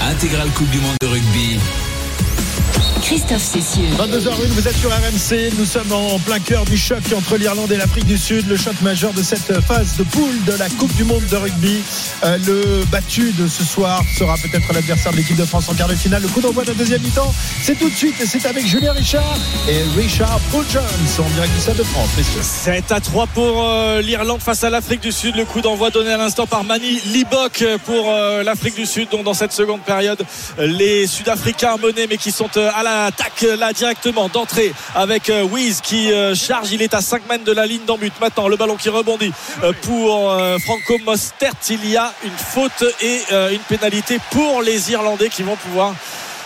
Intégrale Coupe du Monde de rugby. Christophe Cessieux. 22h01, vous êtes sur RMC. Nous sommes en plein cœur du choc entre l'Irlande et l'Afrique du Sud. Le choc majeur de cette phase de poule de la Coupe du Monde de rugby. Euh, le battu de ce soir sera peut-être l'adversaire de l'équipe de France en quart de finale. Le coup d'envoi de la deuxième mi-temps, c'est tout de suite et c'est avec Julien Richard et Richard Paul Jones en direct du Stade de France, messieurs. 7 à 3 pour euh, l'Irlande face à l'Afrique du Sud. Le coup d'envoi donné à l'instant par Mani Libok pour euh, l'Afrique du Sud. Donc dans cette seconde période, les Sud-Africains menés mais qui sont euh, à l'attaque là directement d'entrée avec euh, Wiz qui euh, charge. Il est à 5 mètres de la ligne d'en but. Maintenant le ballon qui rebondit euh, pour Franco Mostert. Il y a une faute et une pénalité pour les Irlandais qui vont pouvoir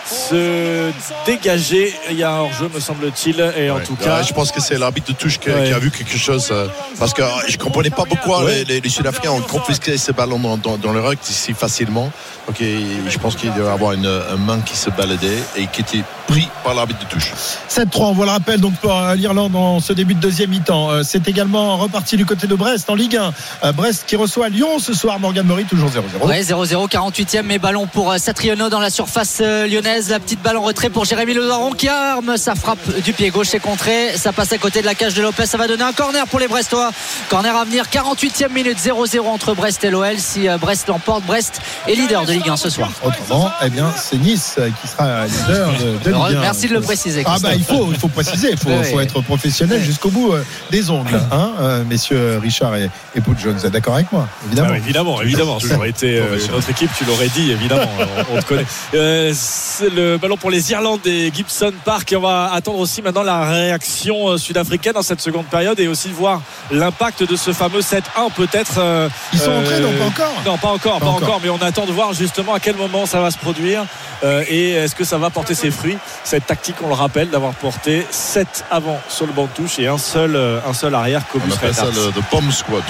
se dégager. Il y a un hors-jeu, me semble-t-il. Et en Ouais. tout cas, Ouais, je pense que c'est l'arbitre de touche qui, Ouais. qui a vu quelque chose. euh, parce que euh, je comprenais pas pourquoi Ouais. les, les- les Sud-Africains ont confisqué ce ballon dans, dans- dans le ruck si facilement. Je pense qu'il doit y avoir une, un main qui se baladait et qui était pris par l'arbitre de touche. 7-3, on voit le rappel donc pour euh, l'Irlande en ce début de deuxième mi-temps. C'est également reparti du côté de Brest en Ligue 1. Euh, Brest qui reçoit Lyon ce soir. Morgan Murray toujours 0-0. Ouais, 0-0, 48e, mais ballon pour Satriono dans la surface euh, La petite balle en retrait pour Jérémy Ledoron qui arme sa frappe du pied gauche. C'est contré. Ça passe à côté de la cage de Lopez. Ça va donner un corner pour les Brestois. Corner à venir, 48e minute, 0-0 entre Brest et l'OL. Si euh, Brest l'emporte, Brest est leader de Ligue 1 ce soir. Autrement, eh bien, c'est Nice euh, qui sera leader de, Ligue 1. merci de le préciser, Ah bah il faut, il faut préciser, il faut, Oui, faut oui. être professionnel Oui. jusqu'au bout euh, des ongles, hein, messieurs Richard et, et Paul Jones. Vous êtes d'accord avec moi, évidemment. Ah oui, évidemment, évidemment. Ça aurait été euh, notre équipe, tu l'aurais dit, évidemment. on, on te connaît. Euh, c'est le ballon pour les Irlandais, Gibson Park. Et on va attendre aussi maintenant la réaction euh, sud-africaine dans cette seconde période et aussi voir l'impact de ce fameux 7-1 peut-être. euh, Ils sont euh, entrés, non pas encore Non, pas encore, Pas pas, encore. encore. Mais on attend de voir justement à quel moment ça va se produire euh, et est-ce que ça va porter ses fruits. Cette tactique, on le rappelle, d'avoir porté 7 avant sur le banc de touche et un seul, euh, un seul arrière, On Cobus appelle ça le, le bomb squad.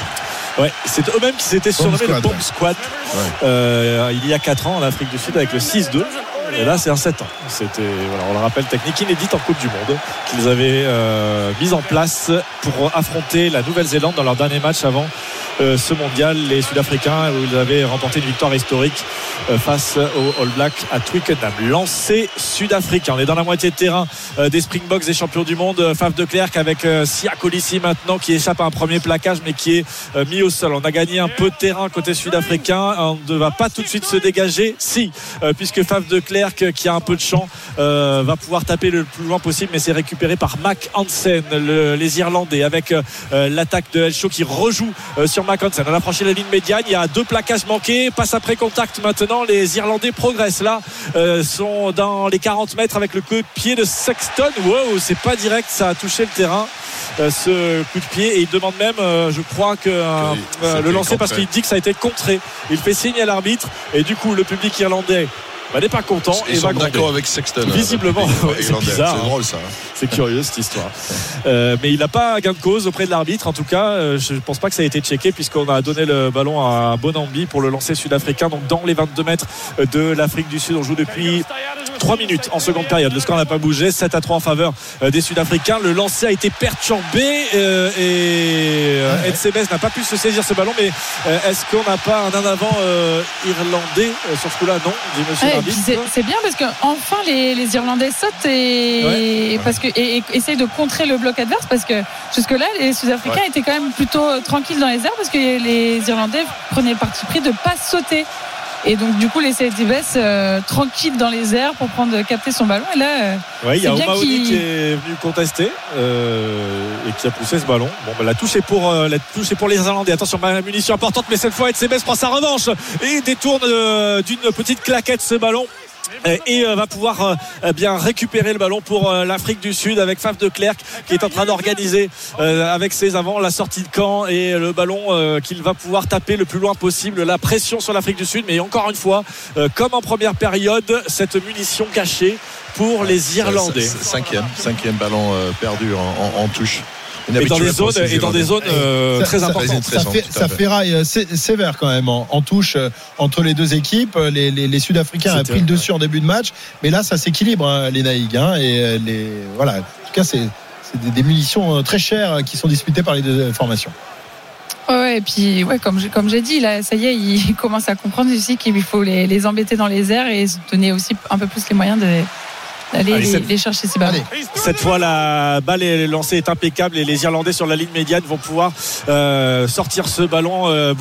Ouais, c'est eux-mêmes qui s'étaient surnommés le Squad, Bomb ouais. Squad euh, il y a 4 ans en Afrique du Sud avec le 6-2. Et là, c'est un 7 ans. C'était, voilà, on le rappelle, technique inédite en Coupe du Monde qu'ils avaient euh, mise en place pour affronter la Nouvelle-Zélande dans leur dernier match avant euh, ce mondial. Les Sud-Africains, où ils avaient remporté une victoire historique euh, face aux All Blacks à Twickenham. Lancé sud-africain. On est dans la moitié de terrain euh, des Springboks des champions du monde. Euh, Faf de Klerk avec euh, Sia Colissi maintenant qui échappe à un premier plaquage mais qui est mis au sol. On a gagné un peu de terrain côté sud-africain. On ne va pas tout de suite se dégager. Si, puisque Faf de Klerk qui a un peu de champ euh, va pouvoir taper le plus loin possible mais c'est récupéré par Mac Hansen, le- les Irlandais avec euh, l'attaque de Elcho qui rejoue euh, sur Mac Hansen. On a franchi la ligne médiane. Il y a deux plaquages manqués. Passe après contact maintenant. Les Irlandais progressent là. sont dans les 40 mètres avec le coup de pied de Sexton. Wow, c'est pas direct. Ça a touché le terrain. ce coup de pied et il demande même je crois que le lancer parce qu'il dit que ça a été contré il fait signe à l'arbitre et du coup le public irlandais bah, n'est pas content et Ils va d'accord avec Sexton. euh, Visiblement, c'est bizarre, C'est hein. drôle ça. hein. C'est curieux cette histoire. Euh, mais il n'a pas gain de cause auprès de l'arbitre. En tout cas, euh, je ne pense pas que ça a été checké puisqu'on a donné le ballon à Bonambi pour le lancer sud-africain. Donc dans les 22 mètres de l'Afrique du Sud, on joue depuis 3 minutes en seconde période. Le score n'a pas bougé. 7 à 3 en faveur euh, des Sud-Africains. Le lancer a été perturbé euh, et euh, Ed Sebes n'a pas pu se saisir ce ballon. Mais euh, est-ce qu'on n'a pas un en avant euh, irlandais sur ce coup-là? Non, dit monsieur Ouais, c'est bien parce que enfin les, les Irlandais sautent et, Ouais. parce que et, et essayent de contrer le bloc adverse parce que jusque là les Sud-Africains étaient quand même plutôt tranquilles dans les airs parce que les Irlandais prenaient le parti pris de pas sauter. Et donc du coup les Celtics euh, tranquilles dans les airs pour prendre capter son ballon et là euh, Ouais, il y a Omaoni qu'il- qui est venu contester euh, et qui a poussé ce ballon. Bon, bah, la touche est pour euh, la touche est pour les Irlandais. Attention, ma munition importante, mais cette fois, Etzebes prend sa revanche et détourne euh, d'une petite claquette ce ballon. Et, et, euh, va pouvoir euh, bien récupérer le ballon pour euh, l'Afrique du Sud avec Faf de Klerk qui est en train d'organiser euh, avec ses avants la sortie de camp et le ballon euh, qu'il va pouvoir taper le plus loin possible la pression sur l'Afrique du Sud mais encore une fois euh, comme en première période cette munition cachée pour les Irlandais Cinquième, cinquième ballon euh, perdu en, en- en touche. Et dans des zones et dans des zones euh, Ça- très ça- importantes. ça, fait, ça fait. ferraille euh, sé- sévère quand même en, en touche euh, entre les deux équipes. Les, les- les Sud-Africains ont pris le dessus en début de match, mais là ça s'équilibre hein, les Naïgs. hein, et les voilà. En tout cas, c'est c'est des, des munitions très chères qui sont disputées par les deux formations. Ouais, ouais, et puis, ouais, comme j'ai, comme j'ai dit, là, ça y est, il commence à comprendre aussi qu'il faut les, les embêter dans les airs et se donner aussi un peu plus les moyens de, Allez, les, c'est- les chercher ces. Allez. Cette fois, la balle est lancée est impeccable et les Irlandais sur la ligne médiane vont pouvoir euh, sortir ce ballon. Euh,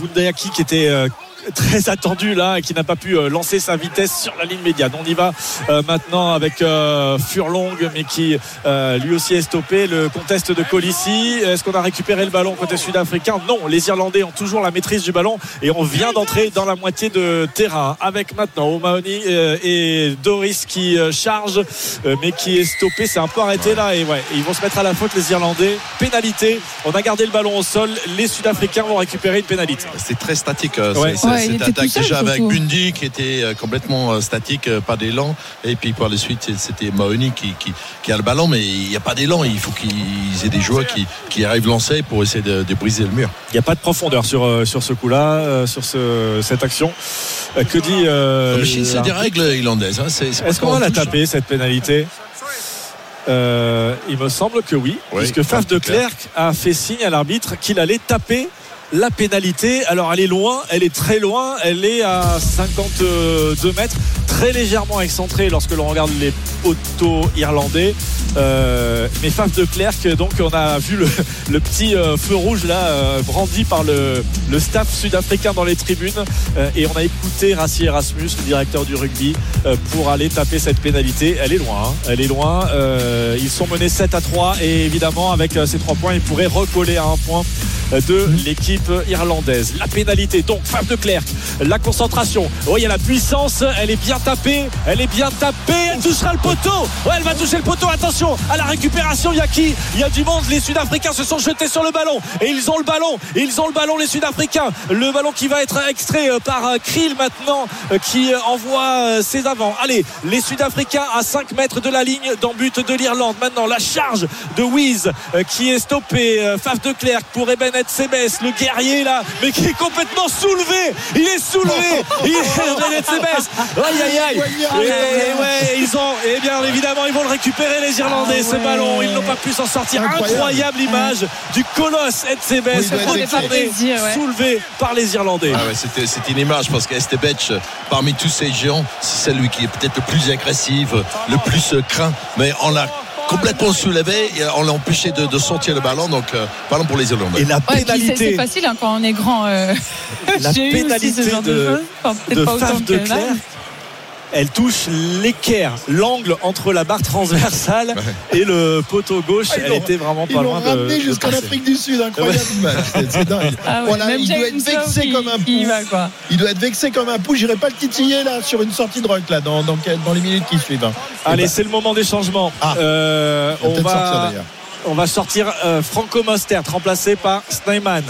qui était euh, très attendu là et qui n'a pas pu euh, lancer sa vitesse sur la ligne médiane. On y va euh, maintenant avec euh, Furlong mais qui euh, lui aussi est stoppé. Le contest de Colissi. Est-ce qu'on a récupéré le ballon côté sud-africain? Non, les Irlandais ont toujours la maîtrise du ballon et on vient d'entrer dans la moitié de terrain avec maintenant O'Mahony euh, et Doris qui euh, charge euh, mais qui est stoppé. C'est un peu arrêté là et ouais, ils vont se mettre à la faute les Irlandais. Pénalité. On a gardé le ballon au sol. Les Sud-Africains vont récupérer une pénalité. C'est très statique. euh, Ouais. c'est- Ouais, cette attaque seul, déjà avec. Bundy qui était euh, complètement euh, statique, euh, pas d'élan. Et puis par la suite, c'était Mahoney qui, qui, qui a le ballon, mais il n'y a pas d'élan. Il faut qu'ils aient des joueurs qui, qui arrivent lancer pour essayer de, de briser le mur. Il n'y a pas de profondeur sur, sur ce coup-là, sur ce- cette action. Que dit euh, c'est des règles irlandaises. hein. Est-ce qu'on va la taper cette pénalité? Euh, Il me semble que oui, Oui, puisque Faf de Klerk a fait signe à l'arbitre qu'il allait taper la pénalité. Alors elle est loin, elle est très loin, elle est à 52 mètres, très légèrement excentrée lorsque l'on regarde les poteaux irlandais. Euh, mais Faf de Klerk, donc on a vu le, petit euh, feu rouge là euh, brandi par le, staff sud-africain dans les tribunes et on a écouté Rassi Erasmus, le directeur du rugby, pour aller taper cette pénalité. Elle est loin, hein. elle est loin. Ils sont menés 7 à 3 et évidemment avec ces 3 points, ils pourraient recoller à un point de l'équipe irlandaise. La pénalité, donc Faf de Klerk, la concentration. Oui, il y a la puissance, elle est bien tapée, elle est bien tapée, elle touchera le poteau. Ouais, elle va toucher le poteau. Attention à la récupération. Il y a qui? Il y a du monde. Les Sud-Africains se sont jetés sur le ballon et ils ont le ballon. Ils ont le ballon, les Sud-Africains. Le ballon qui va être extrait euh, par euh, Krill maintenant, euh, qui envoie ses avants. Allez, les Sud-Africains à 5 mètres de la ligne dans but de l'Irlande. Maintenant, la charge de Wiz qui est stoppée. Faf de Klerk pour Eben Sebes, le guerrier là, mais qui est complètement soulevé. Il est soulevé. Il est Eben Sebes. Aïe aïe aïe. Et ouais, ils ont, et bien évidemment, ils vont le récupérer les Irlandais, ce ballon. Ils n'ont pas pu s'en sortir. Incroyable. Incroyable image du colosse retourné, ouais. soulevé par les Irlandais. Ah ouais, c'était, c'était une image parce qu'Estebech, parmi tous ces géants, c'est celui qui est peut-être le plus agressif, le plus craint. Mais on l'a complètement soulevé et on l'a empêché de, de sortir le ballon. Donc, euh, ballon pour les Irlandais. Et la Ouais, puis c'est- pénalité facile hein, quand on est grand. euh, La J'ai eu aussi pénalité ce genre de, de- choses. Enfin, peut-être de pas autant Faf de que là. Klerk. Elle touche l'équerre, l'angle entre la barre transversale et le poteau gauche. Ah, Elle était vraiment pas loin de. jusqu'en. Afrique du Sud, incroyable image. C'est- dingue. Ah ouais, Voilà, il doit être vexé comme un il- il doit être vexé comme un pou. J'irai pas le titiller là sur une sortie de rock là dans, dans, les minutes qui suivent. hein. Allez, bah, c'est le moment des changements. Ah. Euh, on sortir va. d'ailleurs. On va sortir euh, Franco Mostert remplacé par Snyman.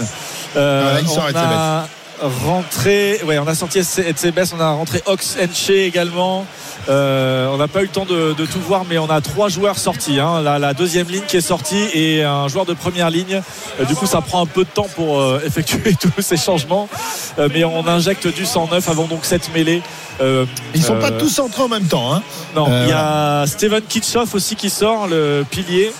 Euh, Ah, il sort on Etzebeth. a rentré, ouais, on a sorti Etzebeth, on a rentré Ox Enche également. Euh, on n'a pas eu le temps de, de tout voir, mais on a trois joueurs sortis. hein. La, la deuxième ligne qui est sortie et un joueur de première ligne. Euh, du coup, ça prend un peu de temps pour euh, effectuer tous ces changements. Euh, mais on injecte du 109 avant donc cette mêlée. Euh, Ils sont pas tous entrés en même temps. Hein. non, il y a Steven Kitchoff aussi qui sort, le pilier.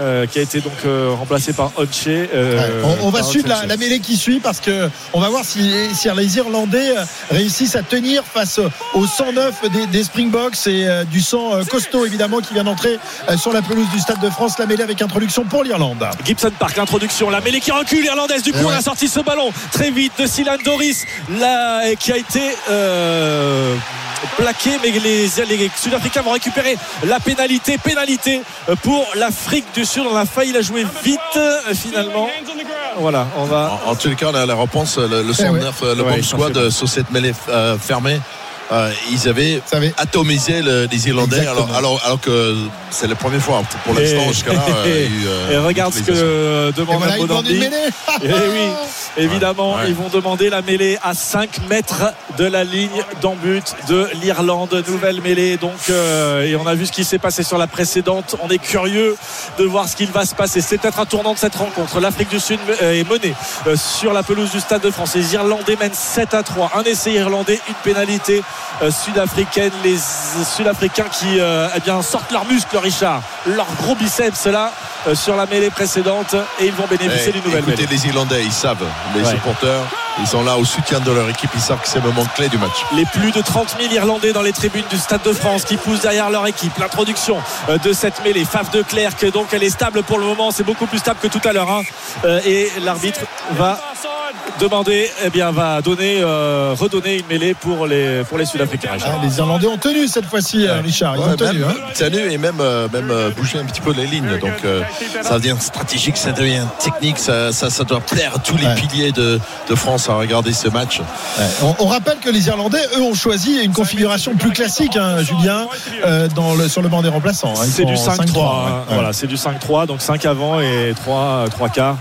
Euh, qui a été donc euh, remplacé par Onche. euh, Ouais, on, on va suivre la, Onche. la mêlée qui suit parce que on va voir si, si les Irlandais réussissent à tenir face au 109 des, des Springboks et du sang costaud évidemment qui vient d'entrer sur la pelouse du Stade de France. La mêlée avec introduction pour l'Irlande. Gibson Park, l'introduction, la mêlée qui recule, irlandaise. Du coup, ouais. a sorti ce ballon très vite de Silan Doris, là, qui a été plaqué, mais les, les Sud-Africains vont récupérer la pénalité. Pénalité pour l'Afrique du Sud. On a failli la jouer vite, euh, finalement. Voilà, on va. En, en tous les cas, la, la réponse, le, le 109, euh, le Ouais, bomb squad euh, sur cette mêlée fermée, euh, ils avaient atomisé le- les Irlandais alors, alors, alors que c'est la première fois pour l'instant Et- jusqu'à là. euh, il y a eu, euh, Et regarde ce que Et demande voilà, Mbonambi. mêlée. Eh oui, évidemment, Ouais. ils vont demander la mêlée à 5 mètres de la ligne d'en but de l'Irlande. Nouvelle mêlée, donc, euh, et on a vu ce qui s'est passé sur la précédente. On est curieux de voir ce qu'il va se passer. C'est peut-être un tournant de cette rencontre. L'Afrique du Sud euh, est menée euh, sur la pelouse du Stade de France. Les Irlandais mènent 7 à 3. Un essai irlandais, une pénalité euh, sud-africaine. Les Sud-Africains qui euh, eh bien, sortent leurs muscles, Richard, leurs gros biceps là. euh, sur la mêlée précédente et ils vont bénéficier Eh, d'une nouvelle écoutez, mêlée. les Irlandais, ils savent, les Ouais. supporters, ils sont là au soutien de leur équipe, ils savent que c'est le moment clé du match. les plus de 30 000 Irlandais dans les tribunes du Stade de France qui poussent derrière leur équipe. L'introduction de cette mêlée, Faf de Clerc, donc elle est stable pour le moment, c'est beaucoup plus stable que tout à l'heure. hein. Et l'arbitre va demander, eh bien, va donner, euh, redonner une mêlée pour les, pour les Sud-Africains. Ah, les Irlandais ont tenu cette fois-ci, euh, Richard. Ils Ouais, ont tenu. même, hein. tenu et même, euh, même euh, bouger un petit peu les lignes. Donc euh, ça devient stratégique, ça devient technique, ça, ça, ça doit plaire à tous les Ouais. piliers de, de France à regarder ce match. Ouais. On, on rappelle que les Irlandais, eux, ont choisi une configuration plus classique, hein, Julien, euh, dans le, sur le banc des remplaçants. hein. C'est du en 5-3. 5-3, ouais. hein. Voilà, c'est du 5-3, donc 5 avant et 3, 3 quarts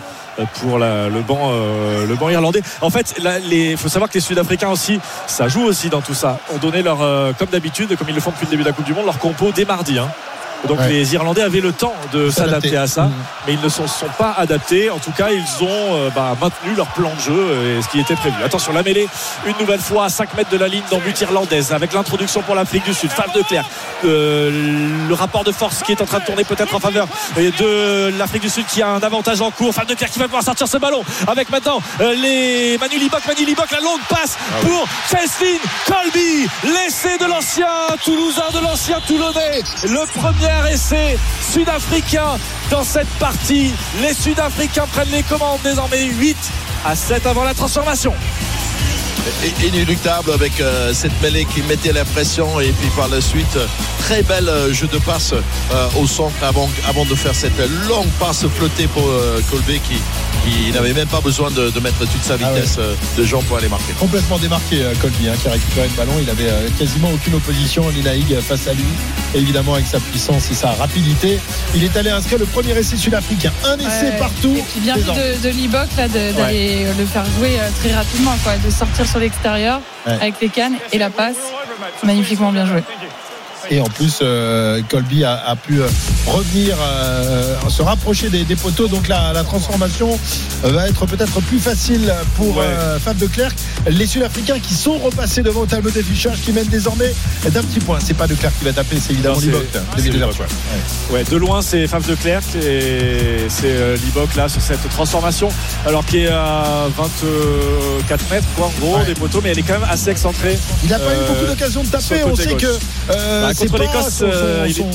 pour la- le banc euh, le banc irlandais en fait il faut savoir que les Sud-Africains aussi ça joue aussi dans tout ça ont donné leur euh, comme d'habitude comme ils le font depuis le début de la Coupe du Monde leur compo dès mardi hein. Donc Ouais. les Irlandais avaient le temps de S'adapter. à ça Mhm. mais ils ne se sont pas adaptés en tout cas ils ont euh, bah, maintenu leur plan de jeu euh, et ce qui était prévu attention la mêlée une nouvelle fois à 5 mètres de la ligne dans but irlandaise avec l'introduction pour l'Afrique du Sud Fab de Clerc Euh, le rapport de force qui est en train de tourner peut-être en faveur de l'Afrique du Sud qui a un avantage en cours Fab de Clerc qui va pouvoir sortir ce ballon avec maintenant euh, les Manu Libok Manu Libok la longue passe pour Festin Colby l'essai de l'ancien Toulousain de l'ancien Toulonnais le premier sud-africain dans cette partie. Les Sud-Africains prennent les commandes désormais 8 à 7 avant la transformation Inéluctable avec euh, cette mêlée qui mettait la pression et puis par la suite très bel euh, jeu de passe euh, au centre avant, avant de faire cette longue passe flottée pour euh, Colby qui, qui n'avait même pas besoin de, de mettre toute sa Ah vitesse de jambes pour aller marquer. Complètement démarqué, Colby, hein, qui a récupéré le ballon. Il avait euh, quasiment aucune opposition, Linaïg, face à lui. Et évidemment, avec sa puissance et sa rapidité, il est allé inscrire le premier essai sud-africain. Un essai Ouais. partout. Et puis bien vu Désormais. de, d'aller le faire jouer très rapidement, quoi, de sortir sur l'extérieur Ouais. avec les cannes et la passe. Magnifiquement bien joué. Et en plus, euh, Colby a, a pu euh, revenir, euh, se rapprocher des, des poteaux. Donc la, la transformation euh, va être peut-être plus facile pour Ouais. euh, Fab de Clerc. Les Sud-Africains qui sont repassés devant au tableau d'affichage, qui mènent désormais d'un petit point. C'est pas de Clerc qui va taper, c'est évidemment. Ouais, de loin, c'est Faf de Clerc et c'est Libok là sur cette transformation, alors qui est à 24 mètres, quoi, en gros, Ouais. des poteaux, mais elle est quand même assez excentrée. Il n'a pas eu beaucoup d'occasions de taper. On sait gauche. que Bah, c'est contre l'Écosse, son, il est-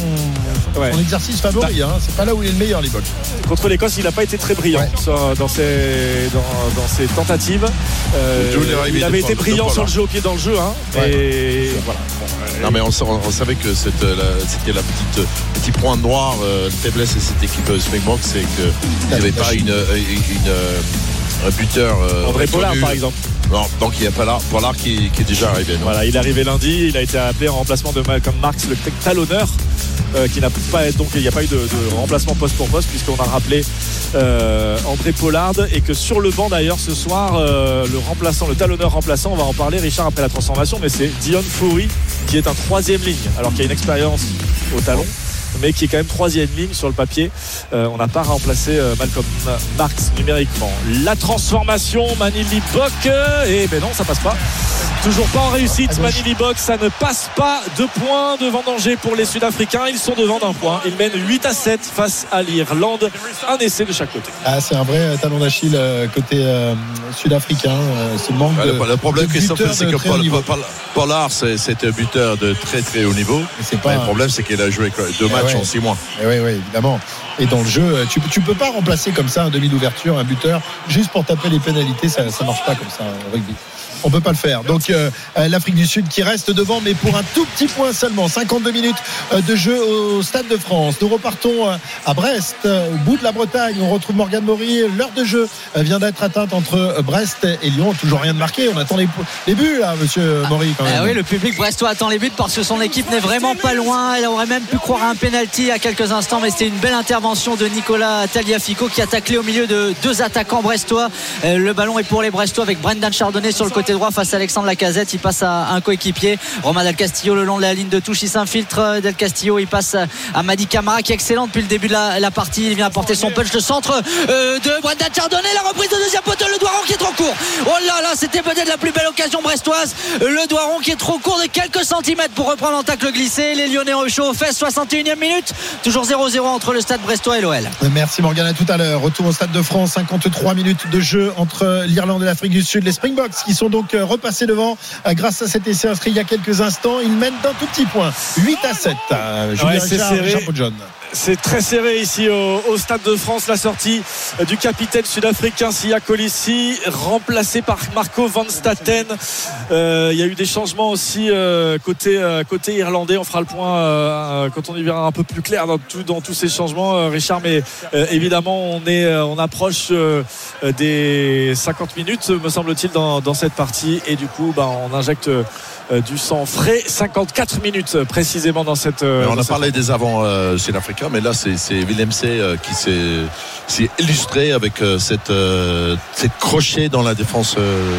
Hein. C'est pas là où il est le meilleur, Libok. Contre l'Écosse, il n'a pas été très brillant Ouais. dans, ses, dans, dans ses tentatives. Euh, il avait été brillant sur le jeu au pied dans le jeu. Hein, Ouais. Et voilà. Bon, Non mais on, sa- on savait que c'était la, petite petit point noir, euh, faiblesse de cette équipe Springbok, c'est qu'il n'y avait pas une, une, un buteur. euh, André Pollard, par exemple. Non, donc il n'y a pas là, Pollard qui, qui est déjà arrivé. Voilà, il est arrivé lundi, il a été appelé en remplacement de Malcolm Marx, le talonneur, euh, qui n'a pas donc il n'y a pas eu de, de remplacement poste pour poste puisqu'on a rappelé euh, André Pollard et que sur le banc d'ailleurs ce soir euh, le remplaçant, le talonneur remplaçant, on va en parler Richard après la transformation, mais c'est Dion Foury qui est un troisième ligne, alors qu'il y a une expérience au talon. Mais qui est quand même troisième ligne sur le papier. Euh, on n'a pas remplacé euh, Malcolm Marx numériquement. La transformation, Manili Bock. Et ben non, ça passe pas. Toujours pas en réussite, gauche. Manili Bock. Ça ne passe pas. Deux points devant danger pour les Sud-Africains. Ils sont devant d'un point. Ils mènent 8 à 7 face à l'Irlande. Un essai de chaque côté. Ah, c'est un vrai euh, talon d'Achille euh, côté euh, sud-africain. euh, ce manque de, le, le problème, de buteurs c'est que Paul-. Paul- c'est un buteur de très très haut niveau. Pas. le problème, c'est qu'il a joué deux Eh matchs ouais. en six mois. Eh oui, oui, évidemment. Et dans le jeu, euh, tu, tu peux pas remplacer comme ça un demi d'ouverture, un buteur, juste pour taper les pénalités. Ça, ça marche pas comme ça, au rugby. On peut pas le faire. Donc euh, euh, l'Afrique du Sud qui reste devant, mais pour un tout petit point seulement. 52 minutes euh, de jeu au Stade de France. Nous repartons à Brest, au bout de la Bretagne. On retrouve Morgan Maury. L'heure de jeu vient d'être atteinte entre Brest et Lyon. Toujours rien de marqué. On attend les, les buts là, Monsieur Maury. Quand même. Ah oui, le public brestois attend les buts parce que son équipe n'est vraiment pas loin. Elle aurait même pu croire à un penalty à quelques instants, mais c'était une belle intervention de Nicolas Taliafico qui a taclé au milieu de deux attaquants brestois. Le ballon est pour les Brestois avec Brendan Chardonnay sur le côté droit face à Alexandre Lacazette. Il passe à un coéquipier. Romain Del Castillo le long de la ligne de touche. Il s'infiltre. Del Castillo, il passe à Madi Camara qui est excellent depuis le début de la, partie. Il vient apporter son punch. Le centre euh, de Brendan Chardonnay. La reprise de deuxième poteau. Le Doiron qui est trop court. Oh là là, c'était peut-être la plus belle occasion brestoise. Le Doiron qui est trop court de quelques centimètres pour reprendre en tacle glissé. Les Lyonnais ont chaud aux fesses. 61e minute. Toujours 0-0 entre le stade Brestois et l'OL. Merci Morgane, à tout à l'heure. Retour au Stade de France, 53 minutes de jeu entre l'Irlande et l'Afrique du Sud. Les Springboks qui sont donc euh, repassés devant euh, grâce à cet essai inscrit il y a quelques instants. Ils mènent d'un tout petit point, 8 à 7. Euh, Julien Ouais, Richard, serré. Richard John. C'est très serré ici au, Stade de France. La sortie du capitaine sud-africain Sia Colissi, remplacé par Marco Van Staten. Euh, il y a eu des changements aussi euh, côté, euh, côté irlandais. On fera le point quand on y verra un peu plus clair dans, tout, dans tous ces changements, Richard. Mais évidemment, on, est, on approche des 50 minutes, me semble-t-il, dans, cette partie. Et du coup, bah, on injecte du sang frais. 54 minutes euh, précisément dans cette. euh, Mais on dans a cette parlé des avants euh, sud-africains, mais là c'est c'est Willem C euh, qui s'est s'est illustré avec euh, cette euh, cette crochet dans la défense euh,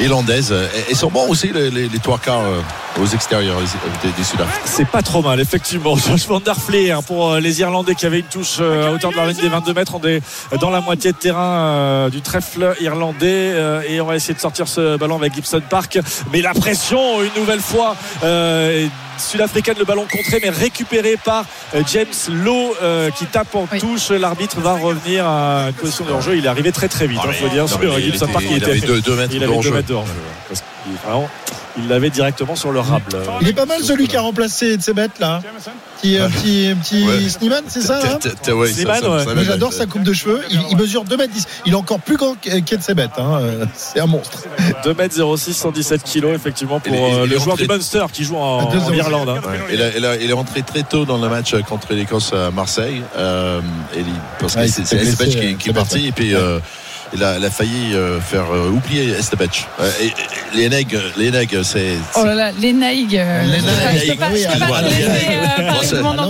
irlandaise. Et, bons aussi les, trois quarts euh, aux extérieurs des, des Sud-Africains. C'est pas trop mal, effectivement. Der Vliet, hein, pour euh, les Irlandais qui avaient une touche euh, à hauteur de la ligne des 22 mètres. On est dans la moitié de terrain du trèfle irlandais et on va essayer de sortir ce ballon avec Gibson Park. Mais la pression, une nouvelle fois. euh, Sud-africaine, le ballon contré mais récupéré par euh, James Lowe euh, qui tape en Oui. touche. L'arbitre va revenir à une position de hors-jeu. Il est arrivé très très vite, il faut dire, Non, sur Gibson était- Park. il avait deux, deux mètres il de avait deux hors-jeu. mètres de hors-jeu, vraiment, il l'avait directement sur le rable. Il est pas mal celui qui a remplacé de ces bêtes là. Petit, euh, petit, petit Ouais. Slimane, c'est ça hein ouais, ça- ça- ouais. ça. J'adore sa coupe de cheveux. Il, il mesure 2m10. Il est encore plus grand qu'Edsebet. Hein. Euh, C'est un monstre. 2m06, 117 kg effectivement pour Il est- euh, il le joueur rentré- du Munster qui joue en. Irlande. hein. Ouais. Il, a- il a- il est rentré très tôt dans le match contre l'Écosse à Marseille. Euh, et il- parce que il c'est blessé, qui, qui est euh, parti. Et puis euh, il, a, il a failli euh, faire euh, oublier Estebech. Euh, les nègres, c'est. Oh là là, peux pas, oui,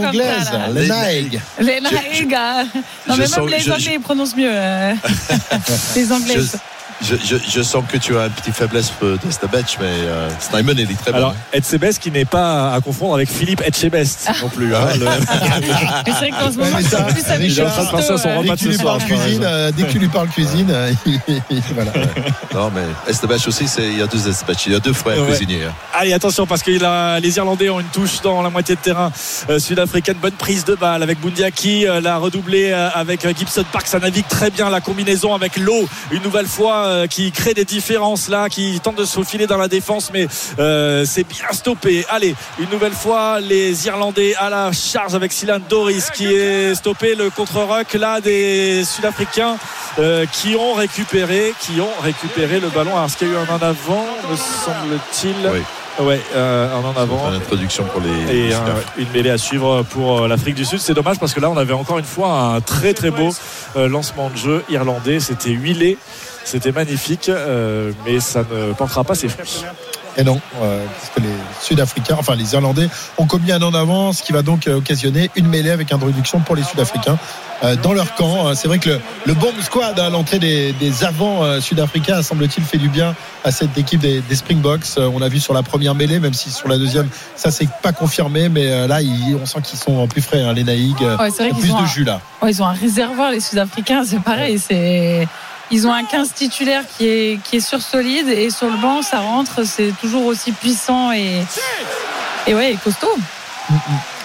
l'anglaise, ça. là. le Les- naïg. Les naïgs. euh, Non, mais même les Anglais, prononcent mieux. Les Anglaises. Je, je, je sens que tu as une petite faiblesse pour Estebech, mais euh, Snyman, il est très bon. Alors hein. Etzebest qui n'est pas à confondre avec Philippe Etchebest non plus. hein. Le- Mais c'est vrai qu'en ce moment, mais c'est ça, plus avec il est en train de penser à son repas Dès que tu de lui ce parles soir, cuisine, euh, dès que tu lui parles cuisine, euh, il- il- voilà. Non, mais Estebech aussi, il y a deux Estebech. Il y a deux frères Ouais. cuisiniers. hein. Allez attention parce que la- les Irlandais ont une touche dans la moitié de terrain euh, sud-africaine. Bonne prise de balle avec Bundiaki, euh, la redoublée euh, avec Gibson Park. Ça navigue très bien la combinaison avec l'eau une nouvelle fois euh, qui crée des différences là, qui tente de se faufiler dans la défense, mais euh, c'est bien stoppé. Allez, une nouvelle fois les Irlandais à la charge avec Silan Doris qui est stoppé le contre-rock là des Sud-Africains euh, qui ont récupéré, qui ont récupéré le ballon. Alors, est-ce qu'il y a eu un en avant, me semble-t-il? Oui. Ouais, euh, un en avant. Une introduction pour les. Et une mêlée à suivre pour l'Afrique du Sud. C'est dommage parce que là, on avait encore une fois un très très beau lancement de jeu irlandais. C'était huilé, c'était magnifique, euh, mais ça ne portera pas ses fruits. Et non, euh, parce que les Sud-Africains, enfin les Irlandais, ont commis un en avant, ce qui va donc euh, occasionner une mêlée avec introduction pour les Sud-Africains euh, dans leur camp. Euh, C'est vrai que le, le bomb squad à l'entrée des, des avants euh, sud-africains a semble-t-il fait du bien à cette équipe des, des Springboks. On l'a vu sur la première mêlée, même si sur la deuxième, ça c'est pas confirmé, mais là il- on sent qu'ils sont plus frais, hein, les Naïgs. Ouais, a plus de un- jus là. Ouais, ils ont un réservoir, les Sud-Africains, c'est pareil. C'est ils ont un 15 titulaire qui est qui est sur solide et sur le banc, ça rentre, c'est toujours aussi puissant et et ouais, et costaud.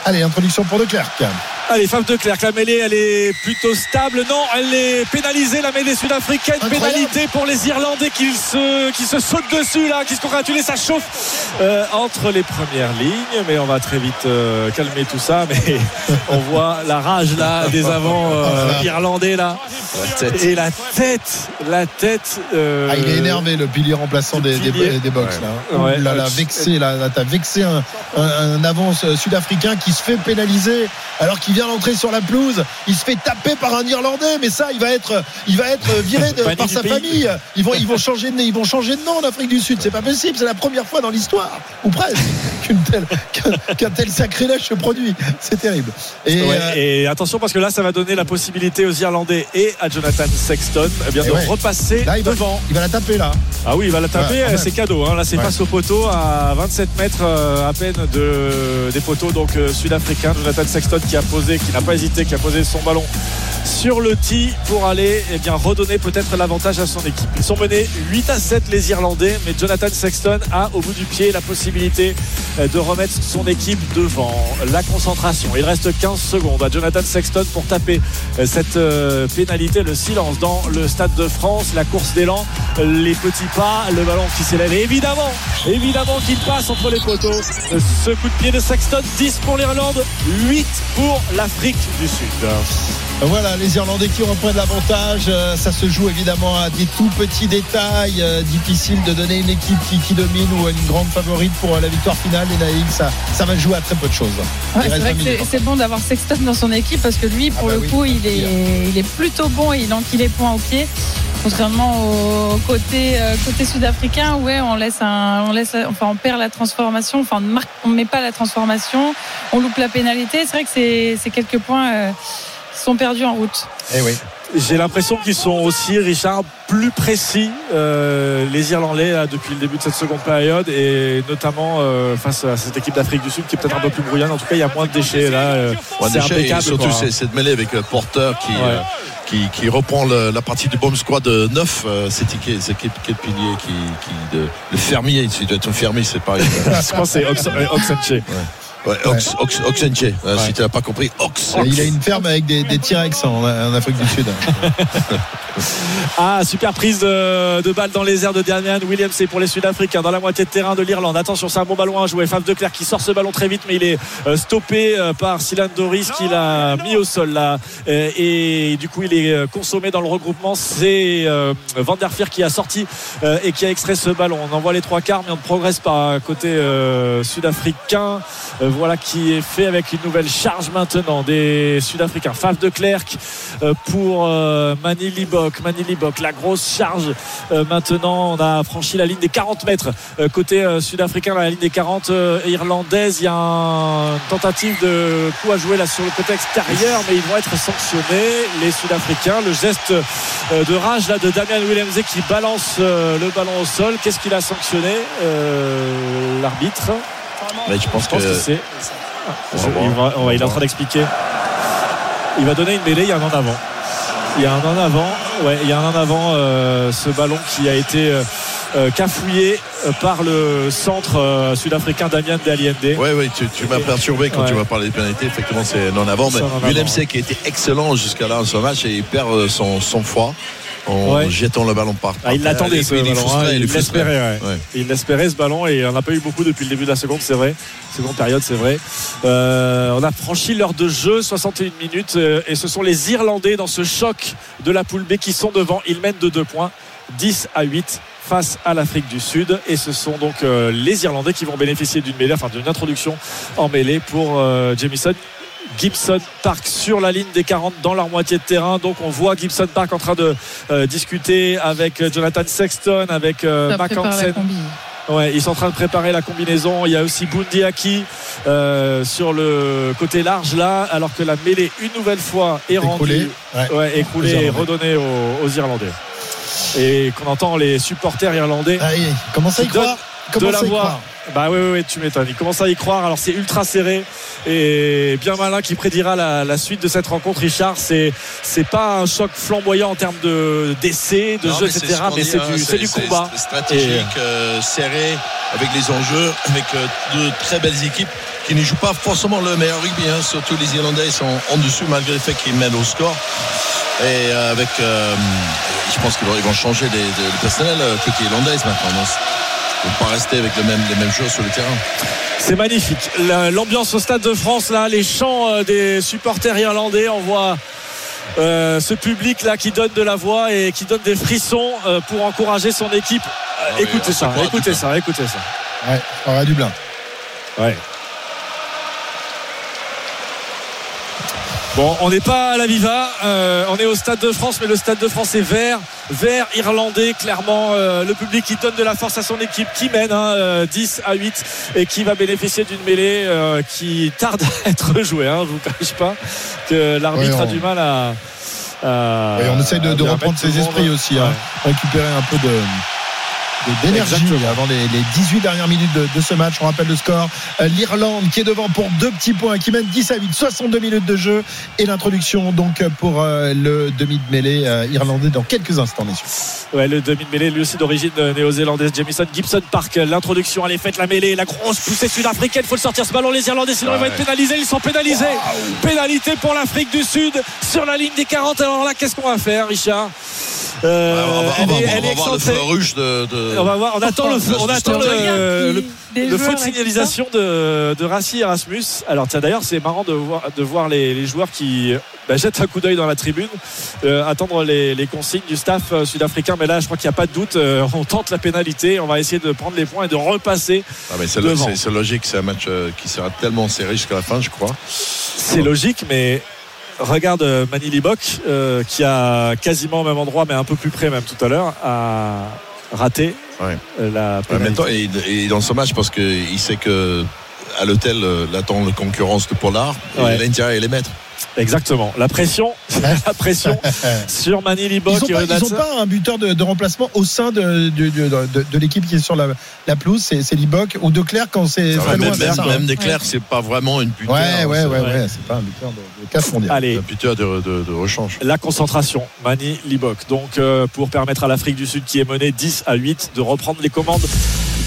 Allez, introduction pour De Klerk. Allez, Faf de Clerc, la mêlée, elle est plutôt stable. Non, elle est pénalisée, la mêlée sud-africaine. Pénalité pour les Irlandais qui se, qui se sautent dessus, là, qui se congratulent. Ça chauffe euh, entre les premières lignes. Mais on va très vite euh, calmer tout ça. Mais on voit la rage, là, des avants euh, irlandais, là. La. Et la tête, la tête. euh, Ah, il est énervé, le pilier remplaçant des, des, pilier. des box. Là. Ouais. là, là, vexé, là, là, t'as vexé un, un, un avance sud-africain qui se fait pénaliser alors qu'il vient d'entrer sur la pelouse. Il se fait taper par un Irlandais, mais ça, il va être, il va être viré de- par sa pays. famille. Ils vont, ils vont changer de, ils vont changer de nom en Afrique du Sud. C'est pas possible. C'est la première fois dans l'histoire, ou presque, qu'une telle, qu'un, tel sacrilège se produit. C'est terrible. Et, Ouais, euh, et attention parce que là ça va donner la possibilité aux Irlandais et à Jonathan Sexton eh bien, de ouais. repasser là, il va, devant. il va la taper là. Ah oui, il va la taper, Ouais, euh, même. c'est cadeau. hein. Là, c'est face au poteau à 27 mètres euh, à peine de, des poteaux donc euh, sud-africains. Jonathan Sexton qui a posé, qui n'a pas hésité, qui a posé son ballon sur le tee pour aller eh redonner peut-être l'avantage à son équipe. Ils sont menés 8 à 7 les Irlandais, mais Jonathan Sexton a au bout du pied la possibilité euh, de remettre son équipe devant. La concentration, il reste 15 secondes à Jonathan Sexton pour taper euh, cette euh, pénalité, le silence dans le Stade de France, la course d'élan, les petits pas, le ballon qui s'élève. Et évidemment, évidemment qu'il passe entre les poteaux. Ce coup de pied de Sexton, 10 pour l'Irlande, 8 pour l'Afrique du Sud. Voilà, les Irlandais qui reprennent l'avantage. Euh, Ça se joue évidemment à des tout petits détails. Euh, Difficile de donner une équipe qui, qui domine ou une grande favorite pour euh, la victoire finale. Et Naïm, ça, ça va jouer à très peu de choses. Ouais, c'est reste vrai 20 que minutes c'est- c'est bon d'avoir Sexton dans son équipe parce que lui, pour Ah bah le oui, coup, il est, il est plutôt bon et il enquille les points au pied. Contrairement au côté, euh, côté sud-africain, ouais, on laisse un, on laisse, enfin, on perd la transformation, enfin, on ne marque, on met pas la transformation, on loupe la pénalité. C'est vrai que c'est, quelques points euh, sont perdus en route. Eh oui. J'ai l'impression qu'ils sont aussi, Richard, plus précis, euh, les Irlandais, là, depuis le début de cette seconde période, et notamment euh, face à cette équipe d'Afrique du Sud qui est peut-être un peu plus brouillonne. En tout cas, il y a moins de déchets là. euh, Ouais, c'est et impeccable. surtout c'est- cette mêlée avec euh, Porter qui, Ouais. euh, qui, qui reprend le- la partie du bomb squad 9 euh, c'est qui, quel pilier qui, qui de, le fermier il doit être un fermier c'est pareil Je que c'est Ox- Oxenche. Ouais, Ox, Ox, Oxenche. Si tu n'as pas compris Ox, il a une ferme avec des, des T-Rex en, en Afrique du Sud. Ah, super prise de, de balle dans les airs de Damian Williams. C'est pour les Sud-Africains dans la moitié de terrain de l'Irlande. Attention, c'est un bon ballon à jouer. Fave de Clerc qui sort ce ballon très vite, mais il est euh, stoppé euh, par Silan Doris qui l'a mis au sol là. Euh, Et du coup, il est consommé dans le regroupement. C'est euh, Van der Fier qui a sorti euh, et qui a extrait ce ballon. On envoie les trois quarts, mais on ne progresse pas côté euh, sud-africain. Voilà qui est fait avec une nouvelle charge maintenant des Sud-Africains. Fave de Clerc euh, pour euh, Mani Libok. La grosse charge. Euh, maintenant, on a franchi la ligne des 40 mètres côté sud-africain, la ligne des 40 euh, irlandaise. Il y a un- une tentative de coup à jouer là sur le côté extérieur, mais ils vont être sanctionnés, les Sud-Africains. Le geste de rage de Damian Williams qui balance le ballon au sol. Qu'est-ce qu'il a sanctionné L'arbitre? Mais je pense je pense que c'est. On il, est en train d'expliquer. Il va donner une mêlée, il y a un en avant. Il y a un en avant, ouais, il y a un en avant, euh, ce ballon qui a été euh, euh, cafouillé par le centre euh, sud-africain Damien Daliende. Oui, oui, tu, tu m'as perturbé quand Ouais. tu m'as parlé des pénalités. Effectivement, c'est non avant. Mais en. Willem qui a été excellent jusqu'à là dans ce match et il perd son, son foi en Ouais. jetant le ballon par. Ah, il l'attendait Il- hein, l'espérait, ouais. Ouais. Il espérait ce ballon et on n'a pas eu beaucoup depuis le début de la seconde, c'est vrai. Seconde période, c'est vrai. Euh, on a franchi l'heure de jeu, 61 minutes, euh, et ce sont les Irlandais dans ce choc de la poule B qui sont devant. Ils mènent de 2 points, 10 à 8 face à l'Afrique du Sud. Et ce sont donc euh, les Irlandais qui vont bénéficier d'une mêlée, enfin d'une introduction en mêlée pour euh, Jamison. Gibson Park sur la ligne des 40 dans leur moitié de terrain. Donc on voit Gibson Park en train de euh, discuter avec euh, Jonathan Sexton, avec euh, Ça Mac Hansen. Ouais, ils sont en train de préparer la combinaison. Il y a aussi Bundy Aki euh, sur le côté large là, alors que la mêlée une nouvelle fois est Écroulée, rendue, ouais. ouais, écroulée et redonnée aux, aux Irlandais. Et qu'on entend les supporters irlandais Ah, y donne croire. de la voix. Bah oui, oui, oui, tu m'étonnes. Il commence à y croire. Alors c'est ultra serré et bien malin qui prédira la, la suite de cette rencontre, Richard. C'est c'est pas un choc flamboyant en termes de d'essais, de Non, jeu, mais c'est etc. ce Mais c'est hein, du, du combat. c'est stratégique, euh, serré, avec les enjeux, avec euh, de très belles équipes qui ne jouent pas forcément le meilleur rugby. hein. Surtout les Irlandais sont en dessus malgré le fait qu'ils mènent au score. Et euh, avec, euh, je pense qu'ils vont, changer les, les- le personnel côté irlandaise maintenant. Vont pas rester avec le même, les mêmes choses sur le terrain. C'est magnifique. La- L'ambiance au Stade de France, là, les chants euh, des supporters irlandais, on voit euh, ce public là qui donne de la voix et qui donne des frissons euh, pour encourager son équipe. Ah oui, écoutez ça, écoutez ça, écoutez ça. Ouais, Aura Dublin. Ouais. Bon, on n'est pas à la Viva, euh, on est au Stade de France, mais le Stade de France est vert, vert irlandais, clairement. euh, le public qui donne de la force à son équipe, qui mène hein, euh, 10 à 8 et qui va bénéficier d'une mêlée euh, qui tarde à être jouée. Hein, je vous cache pas que l'arbitre Ouais, on- a du mal à. à- Et on essaye de, reprendre ses esprits aussi, hein. récupérer un peu de- d'énergie avant les, les 18 dernières minutes de, de ce match. On rappelle le score. Euh, L'Irlande qui est devant pour deux petits points, qui mène 10 à 8, 62 minutes de jeu. Et l'introduction donc pour euh, le demi de mêlée euh, irlandais dans quelques instants, messieurs. Ouais, le demi de mêlée, lui aussi d'origine néo-zélandaise, Jamison Gibson Park. L'introduction, elle est faite, la mêlée, la grosse poussée sud-africaine. faut le sortir ce ballon, les Irlandais, sinon ils vont être pénalisés. Ils sont pénalisés. Pénalité pour l'Afrique du Sud sur la ligne des 40. Alors là, qu'est-ce qu'on va faire, Richard? Euh, on va, on va- elle on va- est- on elle est va voir le feu de. de- On va voir, on attend le, on attend le, le, Des le joueurs, feu de signalisation de, de Rassi Erasmus. Alors tiens d'ailleurs c'est marrant de voir, de voir les, les joueurs qui bah, jettent un coup d'œil dans la tribune, euh, attendre les, les consignes du staff euh, sud-africain. Mais là je crois qu'il n'y a pas de doute, euh, on tente la pénalité, on va essayer de prendre les points et de repasser. Ah, mais c'est lo- devant. c'est- c'est logique, c'est un match euh, qui sera tellement serré jusqu'à la fin, je crois. C'est logique mais... Regarde euh, Mani Libok euh, qui a quasiment au même endroit mais un peu plus près même tout à l'heure a raté Ouais. euh, la En pénalité. même temps, et, et dans ce match, parce qu'il sait que à l'hôtel, euh, l'attend la concurrence de Pollard, Ouais. et l'intérêt et les maîtres. Exactement. La pression, la pression sur Mani Libok. Ils n'ont pas, pas un buteur de, de remplacement au sein de, de, de- de- de l'équipe qui est sur la, la pelouse. C'est Libok ou De Clerc quand c'est très loin. même, même, hein. même Desclerc, c'est pas vraiment une buteur. Ouais, ouais, c'est ouais, ouais. ouais, c'est pas un buteur de, de casse mondiale. Allez, Un buteur de, de, de rechange. la concentration, Mani Libok. Donc, euh, pour permettre à l'Afrique du Sud, qui est menée 10 à 8, de reprendre les commandes